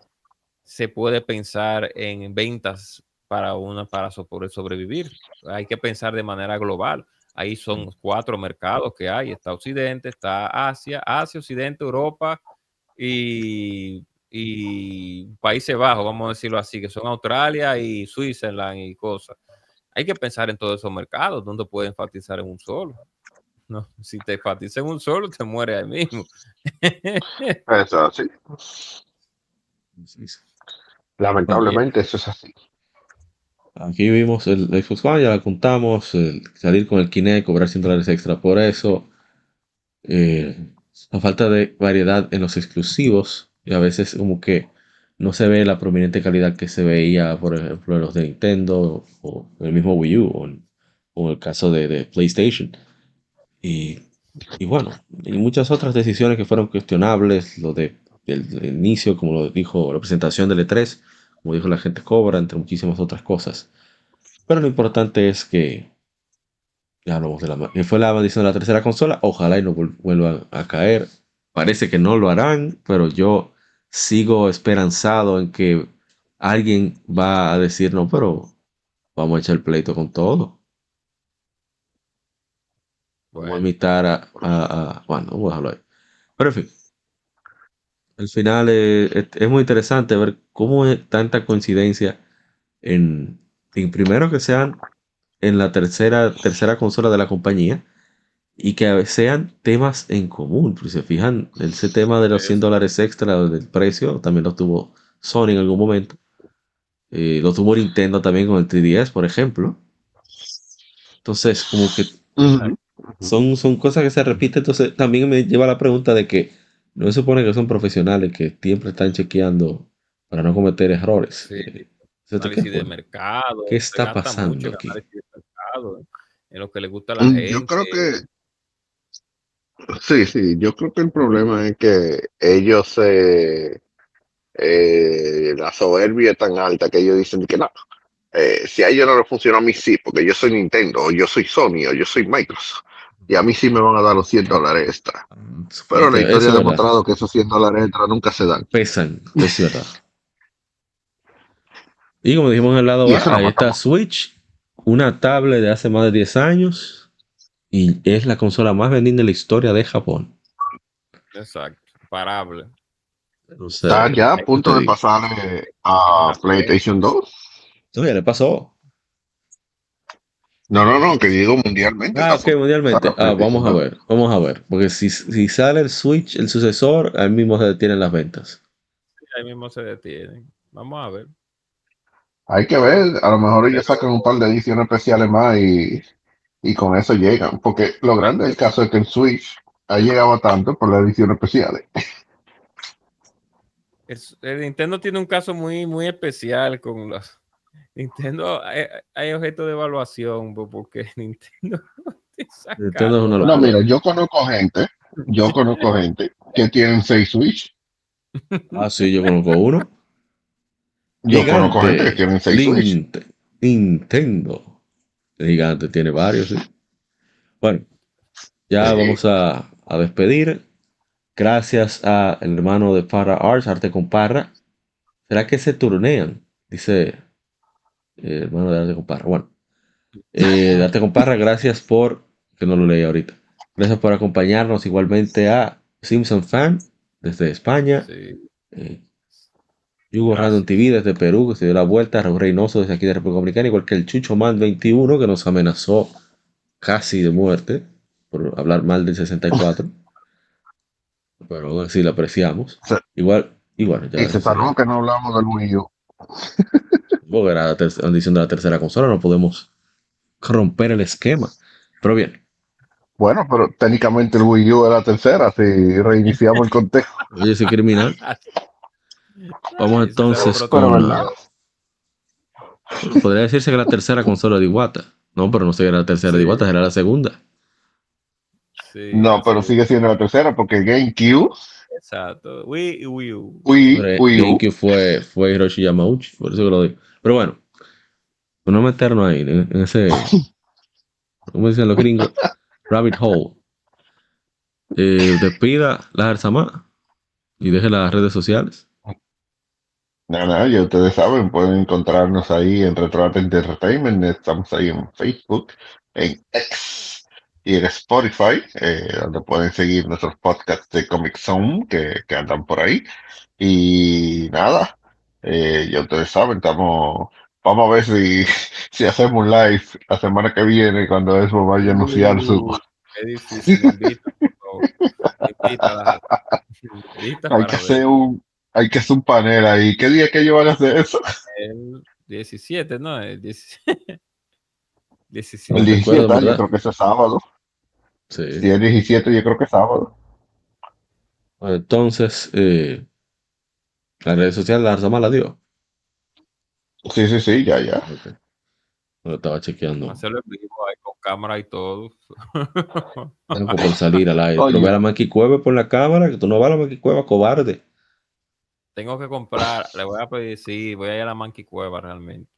se puede pensar en ventas para una para sobrevivir. Hay que pensar de manera global. Ahí son cuatro mercados que hay. Está Occidente, está Asia, Asia, Occidente, Europa y y Países Bajos, vamos a decirlo así, que son Australia y Switzerland y cosas. Hay que pensar en todos esos mercados, donde puede enfatizar en un solo. No, si te enfatiza en un solo, te muere ahí mismo. Eso así. Lamentablemente, eso es así. Aquí vimos el Xbox One, ya la contamos, salir con el Kinect, cobrar 100 dólares extra por eso. Eh, la falta de variedad en los exclusivos y a veces como que no se ve la prominente calidad que se veía, por ejemplo, en los de Nintendo o el mismo Wii U o en, el caso de, PlayStation. Y, y, bueno, y muchas otras decisiones que fueron cuestionables, lo de, del, inicio, como lo dijo la presentación del E3, como dijo la gente Cobra, entre muchísimas otras cosas. Pero lo importante es que ya hablamos de la que fue la maldición de la tercera consola, ojalá y no vuelvan a caer Parece que no lo harán, pero yo sigo esperanzado en que alguien va a decir, no, pero vamos a echar el pleito con todo. Vamos a imitar a, Bueno, voy a dejarlo ahí. Pero en fin. Al final es, muy interesante ver cómo es tanta coincidencia en, en primero que sean en la tercera, tercera consola de la compañía y que sean temas en común. Si se fijan, ese tema de los 100 dólares extra del precio también lo tuvo Sony en algún momento. Eh, lo tuvo Nintendo también con el 3DS, por ejemplo. Entonces, como que son, son cosas que se repiten. Entonces, también me lleva a la pregunta de que no se supone que son profesionales que siempre están chequeando para no cometer errores. Sí. De mercado. ¿Qué está pasando aquí? en lo que le gusta a la gente. Yo creo que Sí, sí, yo creo que el problema es que ellos, eh, eh, la soberbia es tan alta que ellos dicen que no, eh, si a ellos no les funciona, a mí sí, porque yo soy Nintendo, o yo soy Sony, o yo soy Microsoft, y a mí sí me van a dar los 100 dólares extra. Pero la historia ha demostrado que esos 100 dólares extra nunca se dan. Pesan, es verdad. y como dijimos en el lado A, ahí está Switch, una tablet de hace más de 10 años y es la consola más vendida en la historia de Japón. Exacto, parable. Está ya a punto de pasar a PlayStation 2. No, ya le pasó. No, no, no, que digo mundialmente. Ah, ok, mundialmente. Ah, vamos a ver, vamos a ver. Porque si, si sale el Switch, el sucesor, ahí mismo se detienen las ventas. ahí mismo se detienen. Vamos a ver. Hay que ver, a lo mejor ellos sacan un par de ediciones especiales más y, y con eso llegan. Porque lo grande del caso es que el Switch ha llegado tanto por las ediciones especiales. el Nintendo tiene un caso muy, muy especial con los Nintendo hay, objetos de evaluación porque Nintendo, Nintendo no, mira, yo conozco gente, yo conozco gente que tienen seis Switch. Ah, sí, yo conozco uno. Yo conozco gente que tienen seis Switch. Nintendo. El gigante tiene varios, sí. Bueno, ya vamos a, a despedir. Gracias al hermano de Parra Arts, Arte con Parra. ¿Será que se turnean? Dice eh, hermano de Arte con Parra. Bueno, eh, Arte con Parra, gracias por, que no lo leí ahorita, gracias por acompañarnos igualmente a Simpson Fan desde España. Sí. Eh, Hugo Random TV desde Perú, que se dio la vuelta, Raúl Reynoso desde aquí de República Dominicana, igual que el Chucho Man 21, que nos amenazó casi de muerte por hablar mal del 64. Pero sí lo apreciamos. Igual, igual. Ya y se paró que no hablamos del Wii U. Porque era la edición de la tercera consola, no podemos romper el esquema. Pero bien. Bueno, pero técnicamente el Wii U era la tercera, si reiniciamos el conteo. Oye, ese criminal. Vamos entonces con. Podría decirse que la tercera consola de Iwata. No, pero no sería la tercera de Iwata, era la segunda. no, pero sigue siendo la tercera porque GameCube Exacto. Wii, Wii U. Wii, Wii fue, fue Hiroshi Yamauchi, por eso que lo digo. Pero bueno, no meternos ahí, en, ese, como dicen los gringos, rabbit hole. Eh, despida la Arzama y deje las redes sociales. Nada, nada, ya ustedes saben, pueden encontrarnos ahí en Retroart Entertainment, estamos ahí en Facebook, en X y en Spotify, eh, donde pueden seguir nuestros podcasts de Comic Zone que, que andan por ahí. Y nada, eh, ya ustedes saben, estamos, vamos a ver si, si hacemos un live la semana que viene cuando eso vaya a anunciar su... Uh, hay que hacer un hay que hacer un panel ahí. ¿Qué día que ellos van a hacer eso? El 17, ¿no? El 17. 17. El 17, yo creo que es sábado. Sí. Si el 17, yo creo que es sábado. entonces, eh, la red social la Arzama la dio. Sí, sí, sí, ya, ya. Lo estaba chequeando. Hacerlo en vivo ahí con cámara y todo. Tengo que salir al aire. Pero ve a la Manquicueva por la cámara, que tú no vas a la Manquicueva, cobarde. Tengo que comprar, le voy a pedir, sí, voy a ir a la Manquicueva realmente.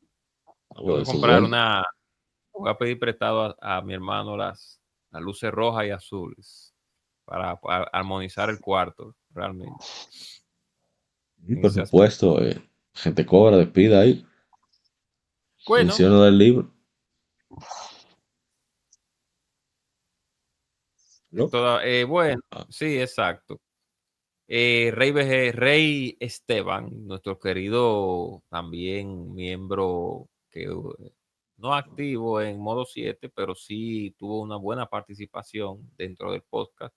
Voy a comprar una, voy a pedir prestado a, mi hermano las, las luces rojas y azules para, armonizar el cuarto, realmente. Por supuesto, eh, gente cobra, despida ahí. Bueno. Menciono del libro. Eh, bueno, ah. sí, exacto. Eh, Rey, Rey Esteban, nuestro querido también miembro que no activo en modo 7, pero sí tuvo una buena participación dentro del podcast,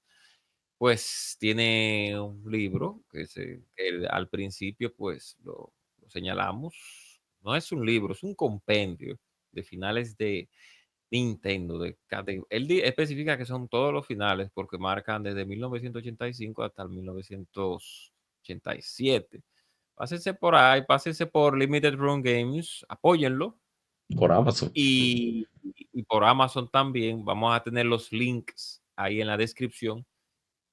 pues tiene un libro que, se, al principio pues lo, señalamos, no es un libro, es un compendio de finales de Nintendo. De, él especifica que son todos los finales porque marcan desde 1985 hasta el 1987. Pásense por ahí, pásense por Limited Run Games, apóyenlo por Amazon. Y, por Amazon también. Vamos a tener los links ahí en la descripción.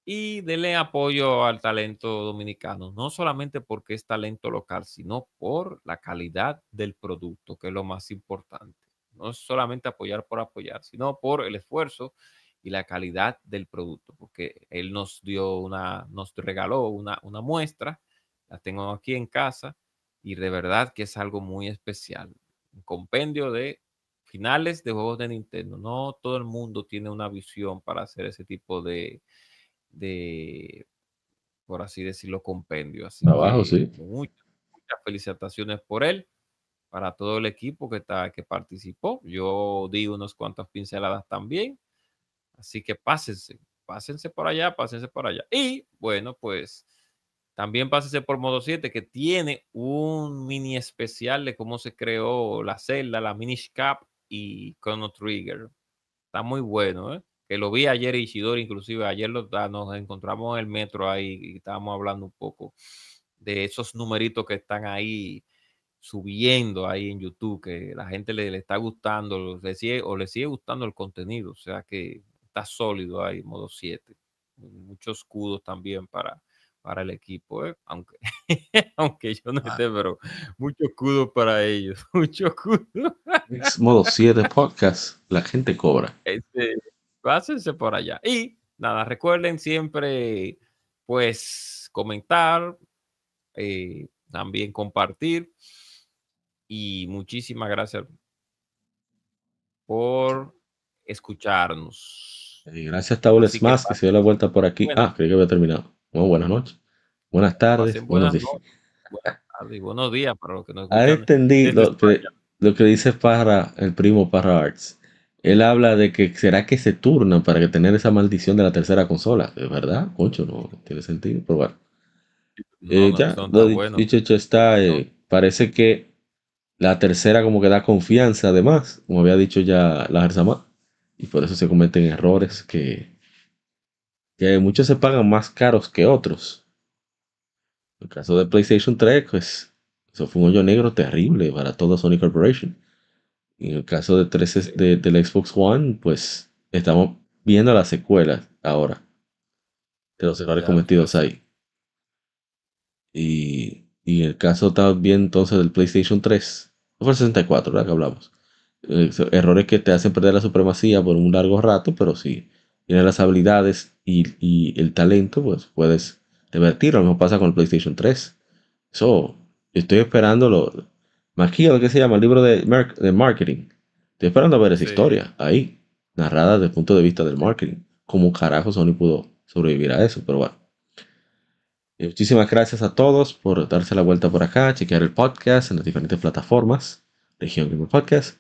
Y denle apoyo al talento dominicano, no solamente porque es talento local, sino por la calidad del producto, que es lo más importante. No es solamente apoyar por apoyar, sino por el esfuerzo y la calidad del producto, porque él nos dio una, nos regaló una, una muestra, la tengo aquí en casa y de verdad que es algo muy especial un compendio de finales de juegos de Nintendo. No todo el mundo tiene una visión para hacer ese tipo de, de por así decirlo, compendio. Así Abajo, sí. Muchas, muchas felicitaciones por él. para todo el equipo que, está, que participó. Yo di unas cuantas pinceladas también. Así que pásense, pásense por allá, pásense por allá. Y bueno, pues también pásense por Modo 7, que tiene un mini especial de cómo se creó la celda, la Minish Cap y Chrono Trigger. Está muy bueno, ¿eh? Que lo vi ayer Ishidori, inclusive ayer lo, ah, nos encontramos en el metro ahí y estábamos hablando un poco de esos numeritos que están ahí subiendo ahí en YouTube, que la gente le, está gustando, le sigue, o le sigue gustando el contenido, o sea que está sólido ahí, modo 7. Muchos escudos también para, para el equipo, ¿eh? aunque, aunque yo no ah. esté, pero mucho escudo para ellos, mucho escudo. modo 7 podcast, la gente cobra. Este, pásense por allá. Y nada, recuerden siempre, pues, comentar, eh, también compartir. Y muchísimas gracias por escucharnos. Y gracias a Tables más que, se dio la vuelta por aquí. ah, creo que había terminado. buenas noches. Buenas tardes. Buenos días. buenos días para los que nos escuchan. entendí lo que, lo que dice Parra, el primo Parra Arts él habla de que será que se turnan para que tener esa maldición de la tercera consola. ¿Es verdad? Concho, no tiene sentido, pero bueno. Eh, ya, dicho, hecho está, eh, parece que la tercera como que da confianza además, como había dicho ya la Arzama, y por eso se cometen errores que, que muchos se pagan más caros que otros. En el caso de PlayStation 3, pues eso fue un hoyo negro terrible para toda Sony Corporation. En el caso de, 3, de, del Xbox One, pues estamos viendo las secuelas ahora de los errores cometidos ahí. Y, y el caso también entonces del PlayStation 3, fue el 64, ¿verdad? Que hablamos. Eh, errores que te hacen perder la supremacía por un largo rato, pero si tienes las habilidades y, y el talento, pues puedes revertirlo. Lo mismo pasa con el PlayStation 3. Eso, estoy esperando lo, Maquilla, ¿qué se llama? El libro de, de marketing. Estoy esperando a ver esa historia ahí, narrada desde el punto de vista del marketing. ¿Cómo carajo Sony pudo sobrevivir a eso? Pero bueno. muchísimas gracias a todos por darse la vuelta por acá, chequear el podcast en las diferentes plataformas, Legion Gamer Podcast.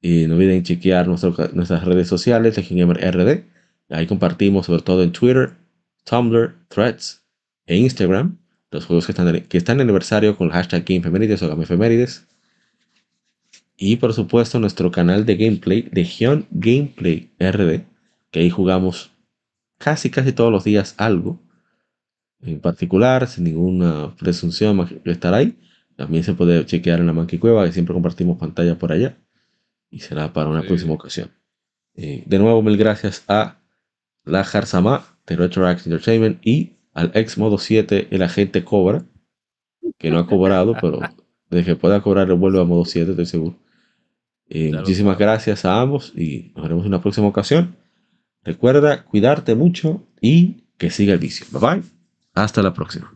Y no olviden chequear nuestras redes sociales, Legion Gamer RD. Ahí compartimos sobre todo en Twitter, Tumblr, Threads e Instagram los juegos que están, que están en aniversario con el hashtag GameFemérides o GameFemérides. Y por supuesto nuestro canal de gameplay, Legion Gameplay RD, que ahí jugamos casi casi todos los días algo. En particular, sin ninguna presunción de estar ahí. También se puede chequear en la Manquicueva, que siempre compartimos pantalla por allá. Y será para una próxima ocasión. Eh, de nuevo, mil gracias a la Jarzama de Retroact Entertainment y al ex modo 7 el agente cobra, que no ha cobrado, pero desde que pueda cobrar vuelve a modo 7, estoy seguro. Eh, muchísimas gracias a ambos y nos veremos en una próxima ocasión. Recuerda cuidarte mucho y que siga el vicio. Bye bye. Hasta la próxima.